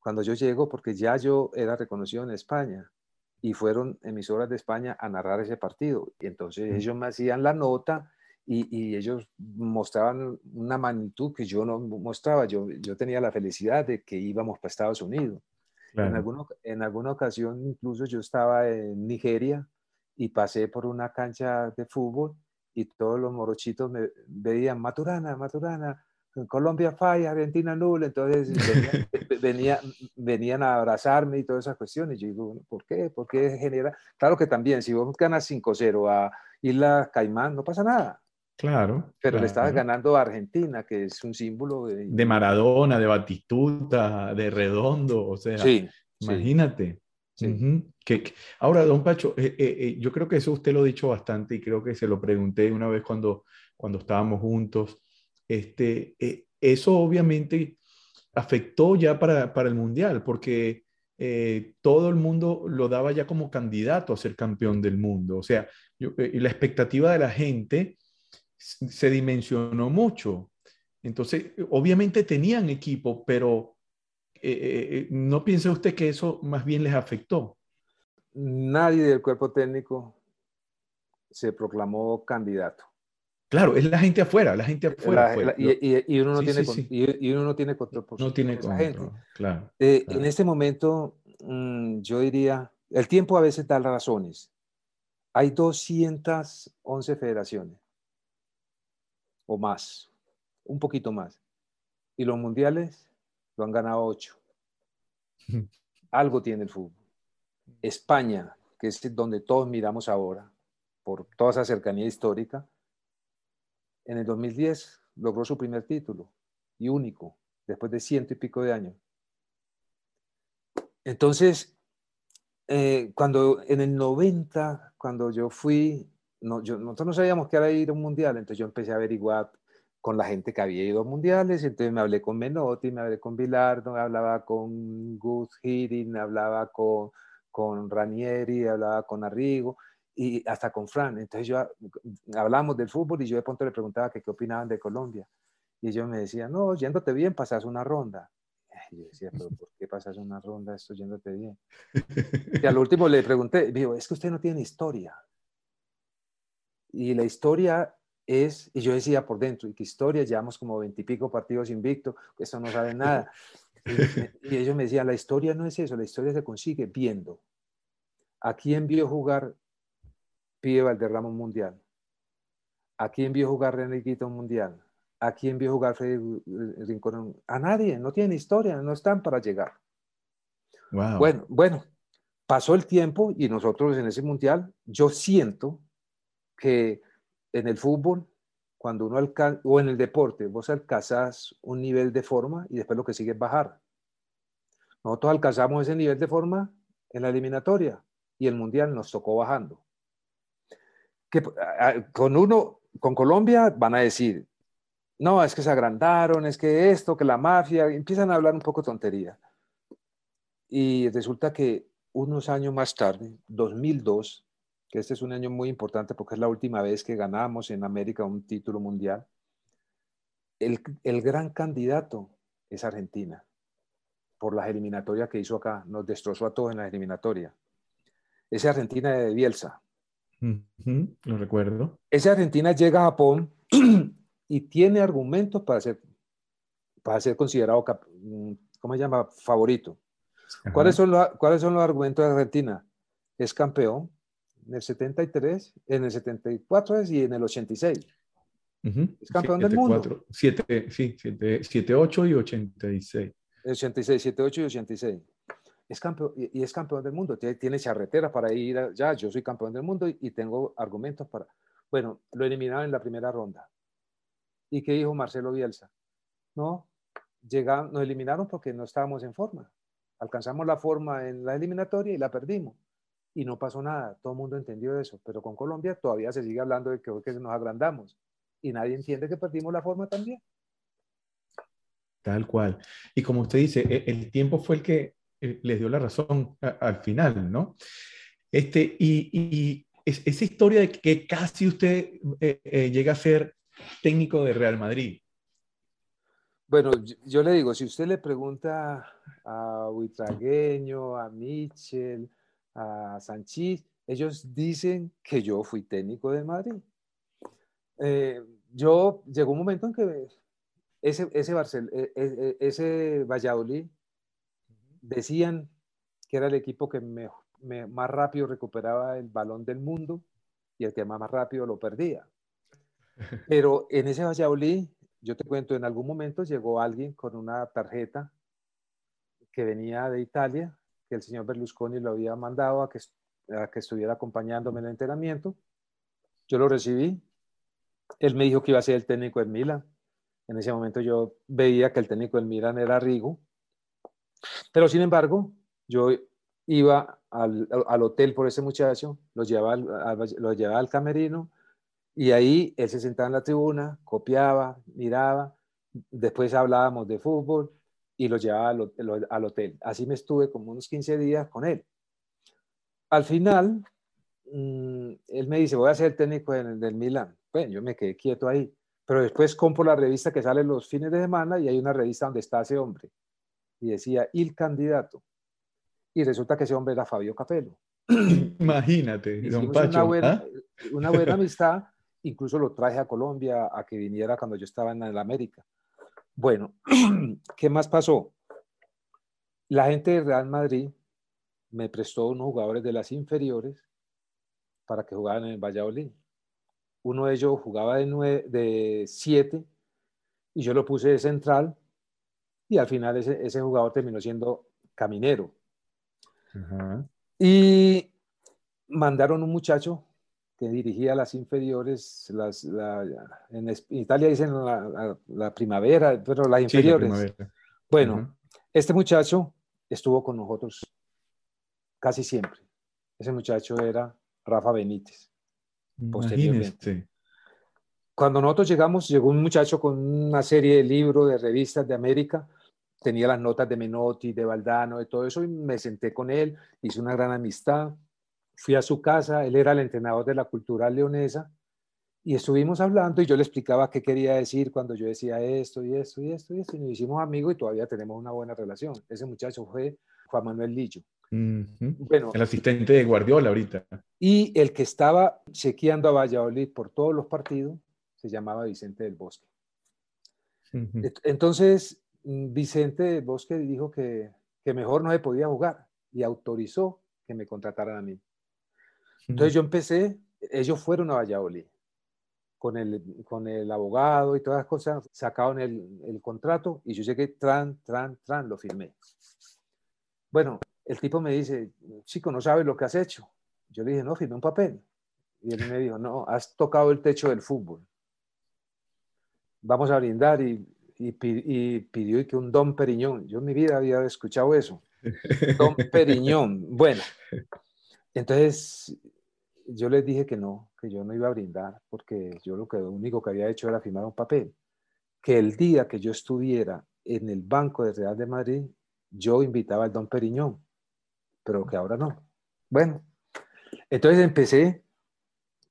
cuando yo llego, porque ya yo era reconocido en España, y fueron emisoras de España a narrar ese partido. Y entonces ellos me hacían la nota y, ellos mostraban una magnitud que yo no mostraba. Yo, yo tenía la felicidad de que íbamos para Estados Unidos. En alguna ocasión, incluso yo estaba en Nigeria y pasé por una cancha de fútbol y todos los morochitos me veían Maturana, Maturana, Colombia falla, Argentina nula, entonces venían, venían, a abrazarme y todas esas cuestiones. Yo digo, ¿por qué? ¿Por qué genera? Claro que también, si vos ganas 5-0 a Isla Caimán, no pasa nada. Claro. Pero le estabas ganando a Argentina, que es un símbolo de... De Maradona, de Batistuta, de Redondo, o sea, sí, imagínate que, ahora, don Pacho, eh, eh, eh, yo creo que eso usted lo ha dicho bastante y creo que se lo pregunté una vez cuando, cuando estábamos juntos. Este, eso obviamente afectó ya para, para el Mundial, porque todo el mundo lo daba ya como candidato a ser campeón del mundo. O sea, la expectativa de la gente se dimensionó mucho. Entonces, obviamente tenían equipo, pero eh, eh, eh, ¿no piensa usted que eso más bien les afectó? Nadie del cuerpo técnico se proclamó candidato. Claro, es la gente afuera, la gente afuera. y, uno no tiene, y, uno no tiene control por no tiene control, gente. Claro, En este momento, mm, yo diría, el tiempo a veces da razones. Hay 211 federaciones o más, un poquito más. Y los mundiales lo han ganado ocho. Algo tiene el fútbol. España, que es donde todos miramos ahora, por toda esa cercanía histórica, en el 2010 logró su primer título y único, después de ciento y pico de años. Entonces, eh, cuando en el 90, cuando yo fui, no, yo, nosotros no sabíamos que era ir a un mundial, entonces yo empecé a averiguar con la gente que había ido a mundiales, entonces me hablé con Menotti, me hablé con Bilardo, me hablaba con Gus Hiddink, hablaba con, con Ranieri, hablaba con Arrigo y hasta con Fran. Entonces yo hablamos del fútbol y yo de pronto le preguntaba que qué opinaban de Colombia. Y ellos me decían, no, yéndote bien, pasas una ronda. Y yo decía, pero ¿por qué pasas una ronda esto yéndote bien? Y al último le pregunté, digo, es que usted no tiene historia. Y la historia es, y yo decía por dentro, y qué historia, llevamos como veintipico partidos invictos, eso no sabe nada. Y, ellos me decían, la historia no es eso, la historia se consigue viendo. ¿A quién vio jugar Pío Valderrama Mundial? ¿A quién vio jugar René Quito Mundial? ¿A quién vio jugar Freddy Rincón? A nadie, no tienen historia, no están para llegar. Bueno, bueno, pasó el tiempo y nosotros en ese mundial, yo siento que en el fútbol, cuando uno alcanza, o en el deporte, vos alcanzás un nivel de forma y después lo que sigue es bajar. Nosotros alcanzamos ese nivel de forma en la eliminatoria y el mundial nos tocó bajando. Que, con uno, con Colombia van a decir, no, es que se agrandaron, es que esto, que la mafia, empiezan a hablar un poco tontería. Y resulta que unos años más tarde, 2002, que este es un año muy importante porque es la última vez que ganamos en América un título mundial, el, el gran candidato es Argentina, por las eliminatorias que hizo acá, nos destrozó a todos en la eliminatoria. Esa Argentina de Bielsa. lo recuerdo. Esa Argentina llega a Japón y tiene argumentos para ser, para ser considerado, ¿cómo se llama? Favorito. ¿Cuáles son, los, ¿Cuáles son los argumentos de Argentina? Es campeón en el 73, en el 74 y en el 86. Es campeón del mundo. 7, sí, 8 y 86. 86, 7, 8 y 86. Es campeón, y es campeón del mundo. Tiene charretera para ir allá. Yo soy campeón del mundo y, tengo argumentos para. Bueno, lo eliminaron en la primera ronda. ¿Y qué dijo Marcelo Bielsa? No, llegaron, nos eliminaron porque no estábamos en forma. Alcanzamos la forma en la eliminatoria y la perdimos. Y no pasó nada. Todo el mundo entendió eso. Pero con Colombia todavía se sigue hablando de que, que nos agrandamos. Y nadie entiende que perdimos la forma también. Tal cual. Y como usted dice, e, el tiempo fue el que eh, les dio la razón al final, ¿no? Este, y, esa historia de que casi usted eh, eh, llega a ser técnico de Real Madrid. Bueno, yo, le digo, si usted le pregunta a Huitragueño, a Michel, a Sanchís, ellos dicen que yo fui técnico de Madrid. yo llegó un momento en que ese, ese, Barcel, e, e, e, ese Valladolid decían que era el equipo que más rápido recuperaba el balón del mundo y el que más, más rápido lo perdía. Pero en ese Valladolid, yo te cuento, en algún momento llegó alguien con una tarjeta que venía de Italia, que el señor Berlusconi lo había mandado a que, a que estuviera acompañándome en el entrenamiento. Yo lo recibí. Él me dijo que iba a ser el técnico en Milan en ese momento yo veía que el técnico del Milan era Rigo, pero sin embargo, yo iba al, hotel por ese muchacho, lo llevaba al, lo llevaba al camerino y ahí él se sentaba en la tribuna, copiaba, miraba, después hablábamos de fútbol y lo llevaba al, hotel. Así me estuve como unos 15 días con él. Al final, mm, él me dice, voy a ser técnico del, del Milan. Bueno, yo me quedé quieto ahí. Pero después compro la revista que sale los fines de semana y hay una revista donde está ese hombre. Y decía, el candidato. Y resulta que ese hombre era Fabio Capello. Imagínate, don Pacho. Una buena, ¿ah? una buena amistad. Incluso lo traje a Colombia a que viniera cuando yo estaba en la América. Bueno, ¿qué más pasó? La gente de Real Madrid me prestó unos jugadores de las inferiores para que jugaran en el Valladolid uno de ellos jugaba de, nueve, de siete y yo lo puse de central y al final ese, ese jugador terminó siendo caminero. Y mandaron un muchacho que dirigía las inferiores, las, en Italia dicen la, primavera, pero las inferiores. bueno, este muchacho estuvo con nosotros casi siempre. Ese muchacho era Rafa Benítez posteriormente. Cuando nosotros llegamos, llegó un muchacho con una serie de libros, de revistas de América, tenía las notas de Menotti, de Valdano, de todo eso, y me senté con él, hice una gran amistad, fui a su casa, él era el entrenador de la cultural leonesa, y estuvimos hablando y yo le explicaba qué quería decir cuando yo decía esto y esto y esto y esto, y nos hicimos amigos y todavía tenemos una buena relación. Ese muchacho fue Juan Manuel Lillo. Bueno, el asistente de Guardiola ahorita. Y el que estaba chequeando a Valladolid por todos los partidos se llamaba Vicente del Bosque. Entonces, mm, Vicente del Bosque dijo que, que, mejor no se podía jugar y autorizó que me contrataran a mí. Entonces yo empecé, ellos fueron a Valladolid con el, con el abogado y todas las cosas, sacaron el, el contrato y yo llegué, tran, tran, tran, lo firmé. Bueno, el tipo me dice, chico, no sabes lo que has hecho. Yo le dije, no, firme un papel. Y él me dijo, no, has tocado el techo del fútbol. Vamos a brindar y, y, pidió que un Don Periñón. Yo en mi vida había escuchado eso. Don Periñón. Bueno, entonces yo les dije que no, que yo no iba a brindar, porque yo lo, que, lo único que había hecho era firmar un papel. Que el día que yo estuviera en el banco de Real de Madrid, yo invitaba al Don Periñón, pero que ahora no. Bueno, entonces empecé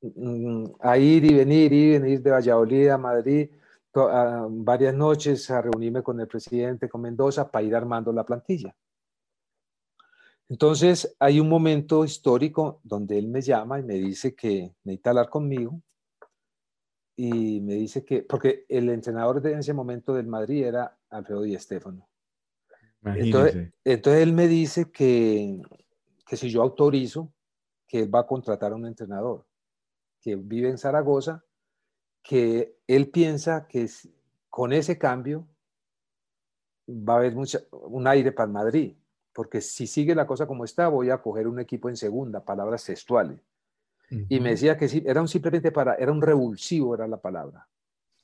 mm, a ir y venir, y venir de Valladolid a Madrid varias noches a reunirme con el presidente, con Mendoza, para ir armando la plantilla. Entonces hay un momento histórico donde él me llama y me dice que necesita hablar conmigo y me dice que, porque el entrenador de ese momento del Madrid era Alfredo Di Stéfano. Entonces, entonces, él me dice que, que si yo autorizo que él va a contratar a un entrenador que vive en Zaragoza, que él piensa que con ese cambio va a haber mucha, un aire para el Madrid porque si sigue la cosa como está, voy a coger un equipo en segunda, palabras textuales. Y me decía que sí, era un simplemente para, era un revulsivo, era la palabra.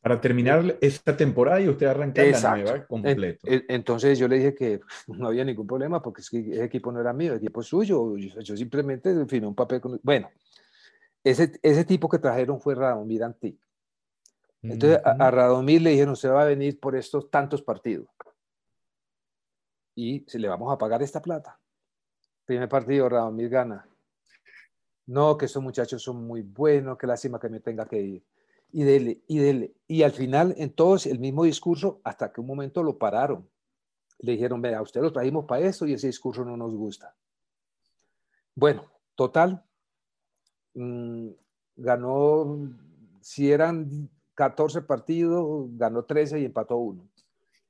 Para terminar esta temporada y usted arrancar la nueva completo. Entonces yo le dije que no había ningún problema porque ese equipo no era mío, el equipo es suyo. Yo, simplemente firmé un papel con... Bueno, ese, ese tipo que trajeron fue Radomir Antic. Entonces a, a, Radomir le dijeron, usted va a venir por estos tantos partidos y si le vamos a pagar esta plata. Primer partido, Radomir gana. No, que estos muchachos son muy buenos, que lástima que me tenga que ir. Y dele, y dele. Y al final, entonces, el mismo discurso, hasta que un momento lo pararon. Le dijeron, vea, usted lo trajimos para eso y ese discurso no nos gusta. Bueno, total, mm, ganó, si eran 14 partidos, ganó 13 y empató uno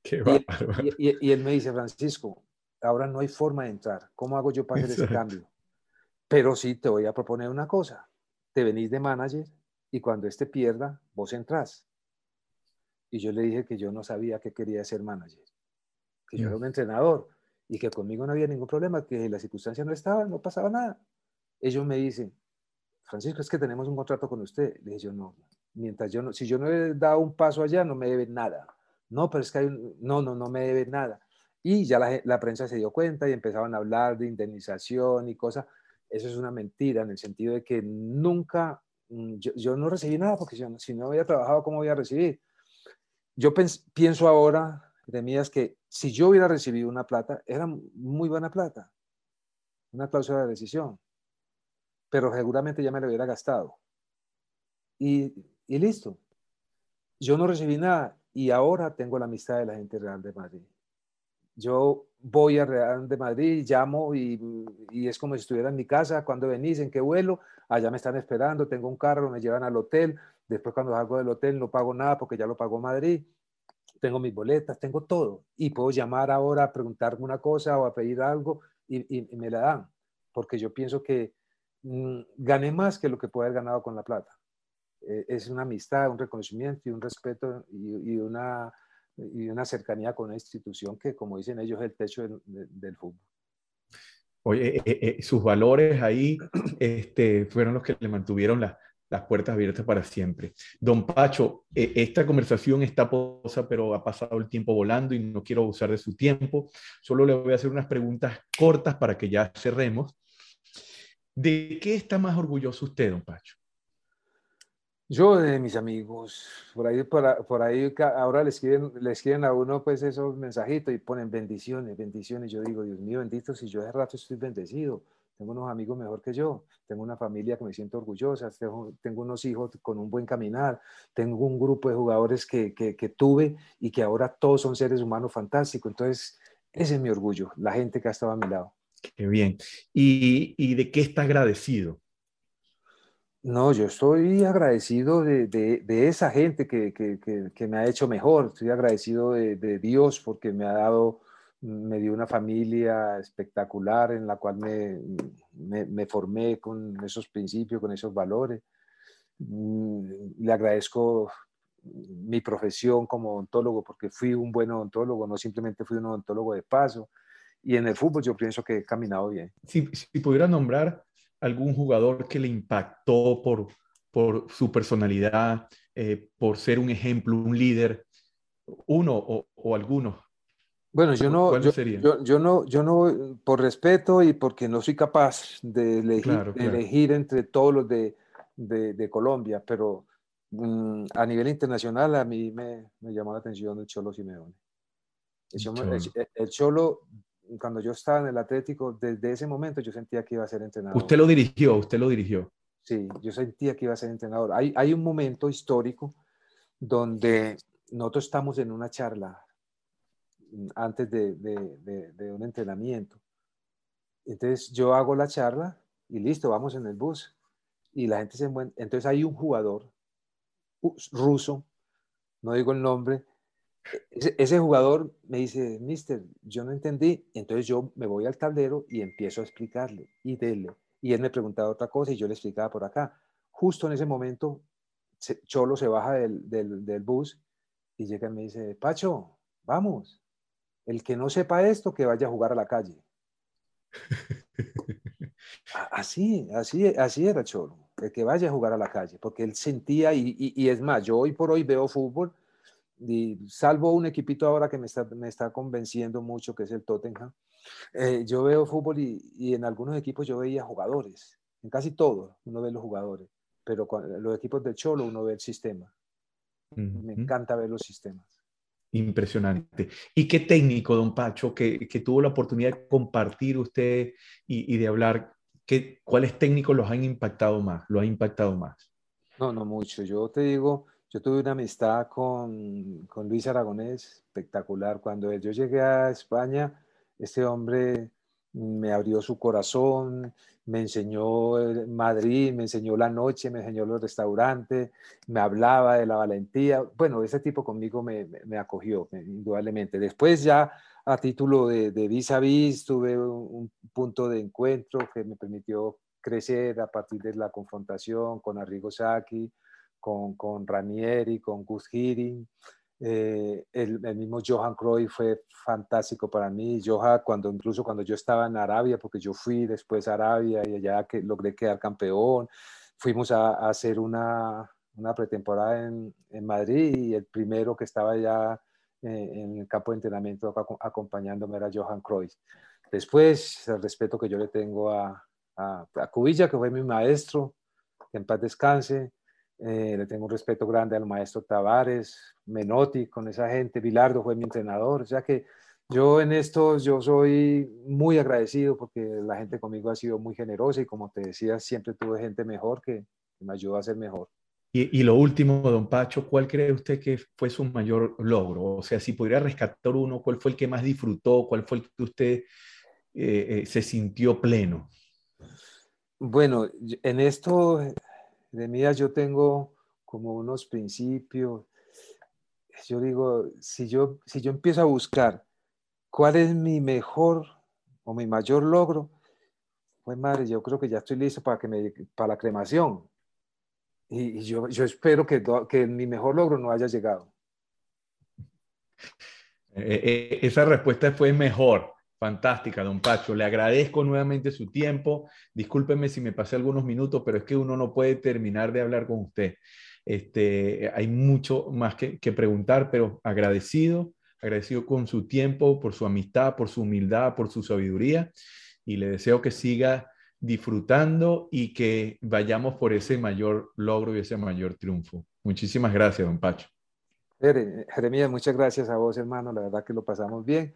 y, él me dice, Francisco, ahora no hay forma de entrar. ¿Cómo hago yo para hacer ese cambio? Pero sí, te voy a proponer una cosa. Te venís de manager y cuando este pierda, vos entrás. Y yo le dije que yo no sabía que quería ser manager, que yo era un entrenador y que conmigo no había ningún problema, que la circunstancia no estaba, no pasaba nada. Ellos me dicen, Francisco, es que tenemos un contrato con usted. Le dije yo, no, mientras yo no, si yo no he dado un paso allá, no me deben nada. No, pero es que hay no, no, no me debe nada. Y ya la, prensa se dio cuenta y empezaban a hablar de indemnización y cosas. Eso es una mentira en el sentido de que nunca, mm, yo, no recibí nada porque si no había trabajado, ¿cómo voy a recibir? Yo pienso ahora, de mías, que si yo hubiera recibido una plata, era muy buena plata, una cláusula de decisión, pero seguramente ya me la hubiera gastado. Y, y listo. Yo no recibí nada y ahora tengo la amistad de la gente Real de Madrid. Yo voy a Real de Madrid, llamo y, es como si estuviera en mi casa. Cuando venís, en qué vuelo, allá me están esperando, tengo un carro, me llevan al hotel. Después cuando salgo del hotel no pago nada porque ya lo pagó Madrid. Tengo mis boletas, tengo todo. Y puedo llamar ahora a preguntarme una cosa o a pedir algo y, y, me la dan. Porque yo pienso que mm, gané más que lo que puedo haber ganado con la plata. Eh, es una amistad, un reconocimiento y un respeto y, una, y una cercanía con una institución que, como dicen ellos, es el techo del, fútbol. Oye, eh, eh, sus valores ahí este, fueron los que le mantuvieron las puertas abiertas para siempre. Don Pacho, esta conversación está posa, pero ha pasado el tiempo volando y no quiero abusar de su tiempo. Solo le voy a hacer unas preguntas cortas para que ya cerremos. ¿De qué está más orgulloso usted, don Pacho? Yo de mis amigos, por ahí, por, ahí ahora le escriben, le escriben a uno pues esos mensajitos y ponen bendiciones, bendiciones. Yo digo, Dios mío, bendito, si yo de rato estoy bendecido. Tengo unos amigos mejor que yo, tengo una familia que me siento orgullosa, tengo, tengo unos hijos con un buen caminar, tengo un grupo de jugadores que, que, que tuve y que ahora todos son seres humanos fantásticos. Entonces, ese es mi orgullo, la gente que ha estado a mi lado. Qué bien. ¿Y, y de qué está agradecido? No, yo estoy agradecido de, esa gente que, me ha hecho mejor. Estoy agradecido de, Dios porque me ha dado, me dio una familia espectacular en la cual me, formé con esos principios, con esos valores. Mm, le agradezco mi profesión como odontólogo porque fui un buen odontólogo, no simplemente fui un odontólogo de paso. y en el fútbol yo pienso que he caminado bien. Si, si pudiera nombrar algún jugador que le impactó por, por su personalidad, eh, por ser un ejemplo, un líder, uno o, o algunos. Bueno, yo no, yo, yo, yo, no, yo no, por respeto y porque no soy capaz de elegir, elegir entre todos los de, de, de Colombia, pero mm, a nivel internacional a mí me, me, llamó la atención el Cholo Simeone. El Cholo. el Cholo, cuando yo estaba en el Atlético, desde ese momento yo sentía que iba a ser entrenador. Usted lo dirigió, usted lo dirigió. Sí, yo sentía que iba a ser entrenador. Hay, hay un momento histórico donde nosotros estamos en una charla antes de, de, de, un entrenamiento. Entonces yo hago la charla y listo, vamos en el bus. Y la gente se encuentra. Entonces hay un jugador ruso, no digo el nombre, ese, ese, jugador me dice, mister, yo no entendí. Entonces yo me voy al tablero y empiezo a explicarle y dele. Y él me preguntaba otra cosa y yo le explicaba por acá. Justo en ese momento, Cholo se baja del, del, del bus y llega y me dice, Pacho, vamos. El que no sepa esto, que vaya a jugar a la calle. Así, así, así era Cholo, el que vaya a jugar a la calle, porque él sentía, y, y, y es más, yo hoy por hoy veo fútbol y salvo un equipito ahora que me está, me está convenciendo mucho, que es el Tottenham, eh, yo veo fútbol y, y, en algunos equipos yo veía jugadores, en casi todos uno ve los jugadores, pero con los equipos de Cholo uno ve el sistema. Uh -huh. Me encanta ver los sistemas. Impresionante. ¿Y qué técnico, don Pacho, que, que tuvo la oportunidad de compartir usted y, y de hablar, ¿qué, cuáles técnicos los han impactado más? ¿Lo ha impactado más? No, no mucho. Yo te digo, yo tuve una amistad con, con, Luis Aragonés espectacular. Cuando yo llegué a España, este hombre me abrió su corazón, me enseñó Madrid, me enseñó la noche, me enseñó los restaurantes, me hablaba de la valentía. Bueno, ese tipo conmigo me, acogió, indudablemente. Después ya a título de, de vis a vis tuve un, un punto de encuentro que me permitió crecer a partir de la confrontación con Arrigo Sacchi, con, con Ranieri, con Gus Hiddink. Eh, el, el, mismo Johan Cruyff fue fantástico para mí. Johan, cuando, incluso cuando yo estaba en Arabia, porque yo fui después a Arabia y allá que logré quedar campeón, fuimos a, a hacer una, una pretemporada en, en, Madrid y el primero que estaba ya eh, en el campo de entrenamiento acompañándome era Johan Cruyff. Después, el respeto que yo le tengo a, a, a Cubilla, que fue mi maestro, que en paz descanse, eh, le tengo un respeto grande al maestro Tavares, Menotti, con esa gente, Bilardo fue mi entrenador, o sea que yo en esto yo soy muy agradecido porque la gente conmigo ha sido muy generosa y como te decía, siempre tuve gente mejor que, que me ayudó a ser mejor. Y, y, lo último, don Pacho, ¿cuál cree usted que fue su mayor logro? O sea, si pudiera rescatar uno, ¿cuál fue el que más disfrutó? ¿Cuál fue el que usted eh, eh, se sintió pleno? Bueno, en esto de mí yo tengo como unos principios. Yo digo, si yo, si yo empiezo a buscar cuál es mi mejor o mi mayor logro, pues madre, yo creo que ya estoy listo para, que me, para la cremación. Y, yo, espero que, que mi mejor logro no haya llegado. Eh, eh, esa respuesta fue mejor. Fantástica, don Pacho. Le agradezco nuevamente su tiempo. Discúlpeme si me pasé algunos minutos, pero es que uno no puede terminar de hablar con usted. Este, hay mucho más que, que preguntar, pero agradecido, agradecido con su tiempo, por su amistad, por su humildad, por su sabiduría. Y le deseo que siga disfrutando y que vayamos por ese mayor logro y ese mayor triunfo. Muchísimas gracias, don Pacho. Jeremías, muchas gracias a vos, hermano. La verdad que lo pasamos bien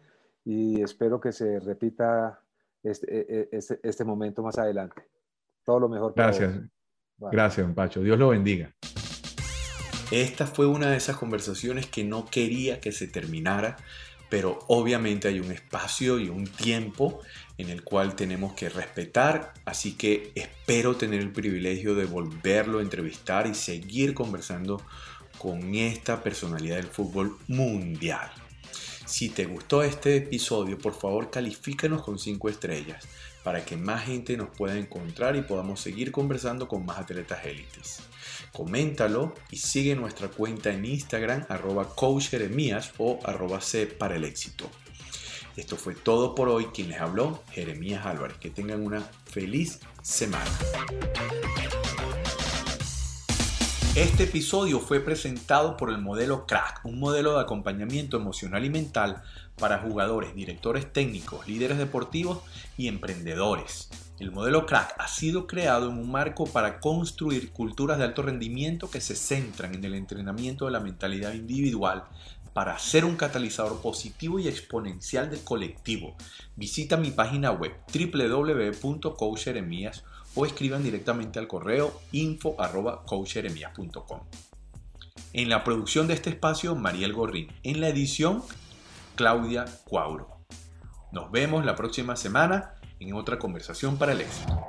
y espero que se repita este, e, e, este, este momento más adelante. Todo lo mejor. Gracias. Vale. Gracias, don Pacho. Dios lo bendiga. Esta fue una de esas conversaciones que no quería que se terminara, pero obviamente hay un espacio y un tiempo en el cual tenemos que respetar, así que espero tener el privilegio de volverlo a entrevistar y seguir conversando con esta personalidad del fútbol mundial. Si te gustó este episodio, por favor califícanos con 5 estrellas para que más gente nos pueda encontrar y podamos seguir conversando con más atletas élites. Coméntalo y sigue nuestra cuenta en Instagram arroba coachjeremías o arroba C para el éxito. Esto fue todo por hoy. Quien les habló, Jeremías Álvarez. Que tengan una feliz semana. Este episodio fue presentado por el modelo Crack, un modelo de acompañamiento emocional y mental para jugadores, directores técnicos, líderes deportivos y emprendedores. El modelo Crack ha sido creado en un marco para construir culturas de alto rendimiento que se centran en el entrenamiento de la mentalidad individual para ser un catalizador positivo y exponencial del colectivo. Visita mi página web www.coacheremías o escriban directamente al correo info.coacheremías.com. En la producción de este espacio, Mariel Gorrín. En la edición, Claudia Cuauro. Nos vemos la próxima semana en otra conversación para el éxito.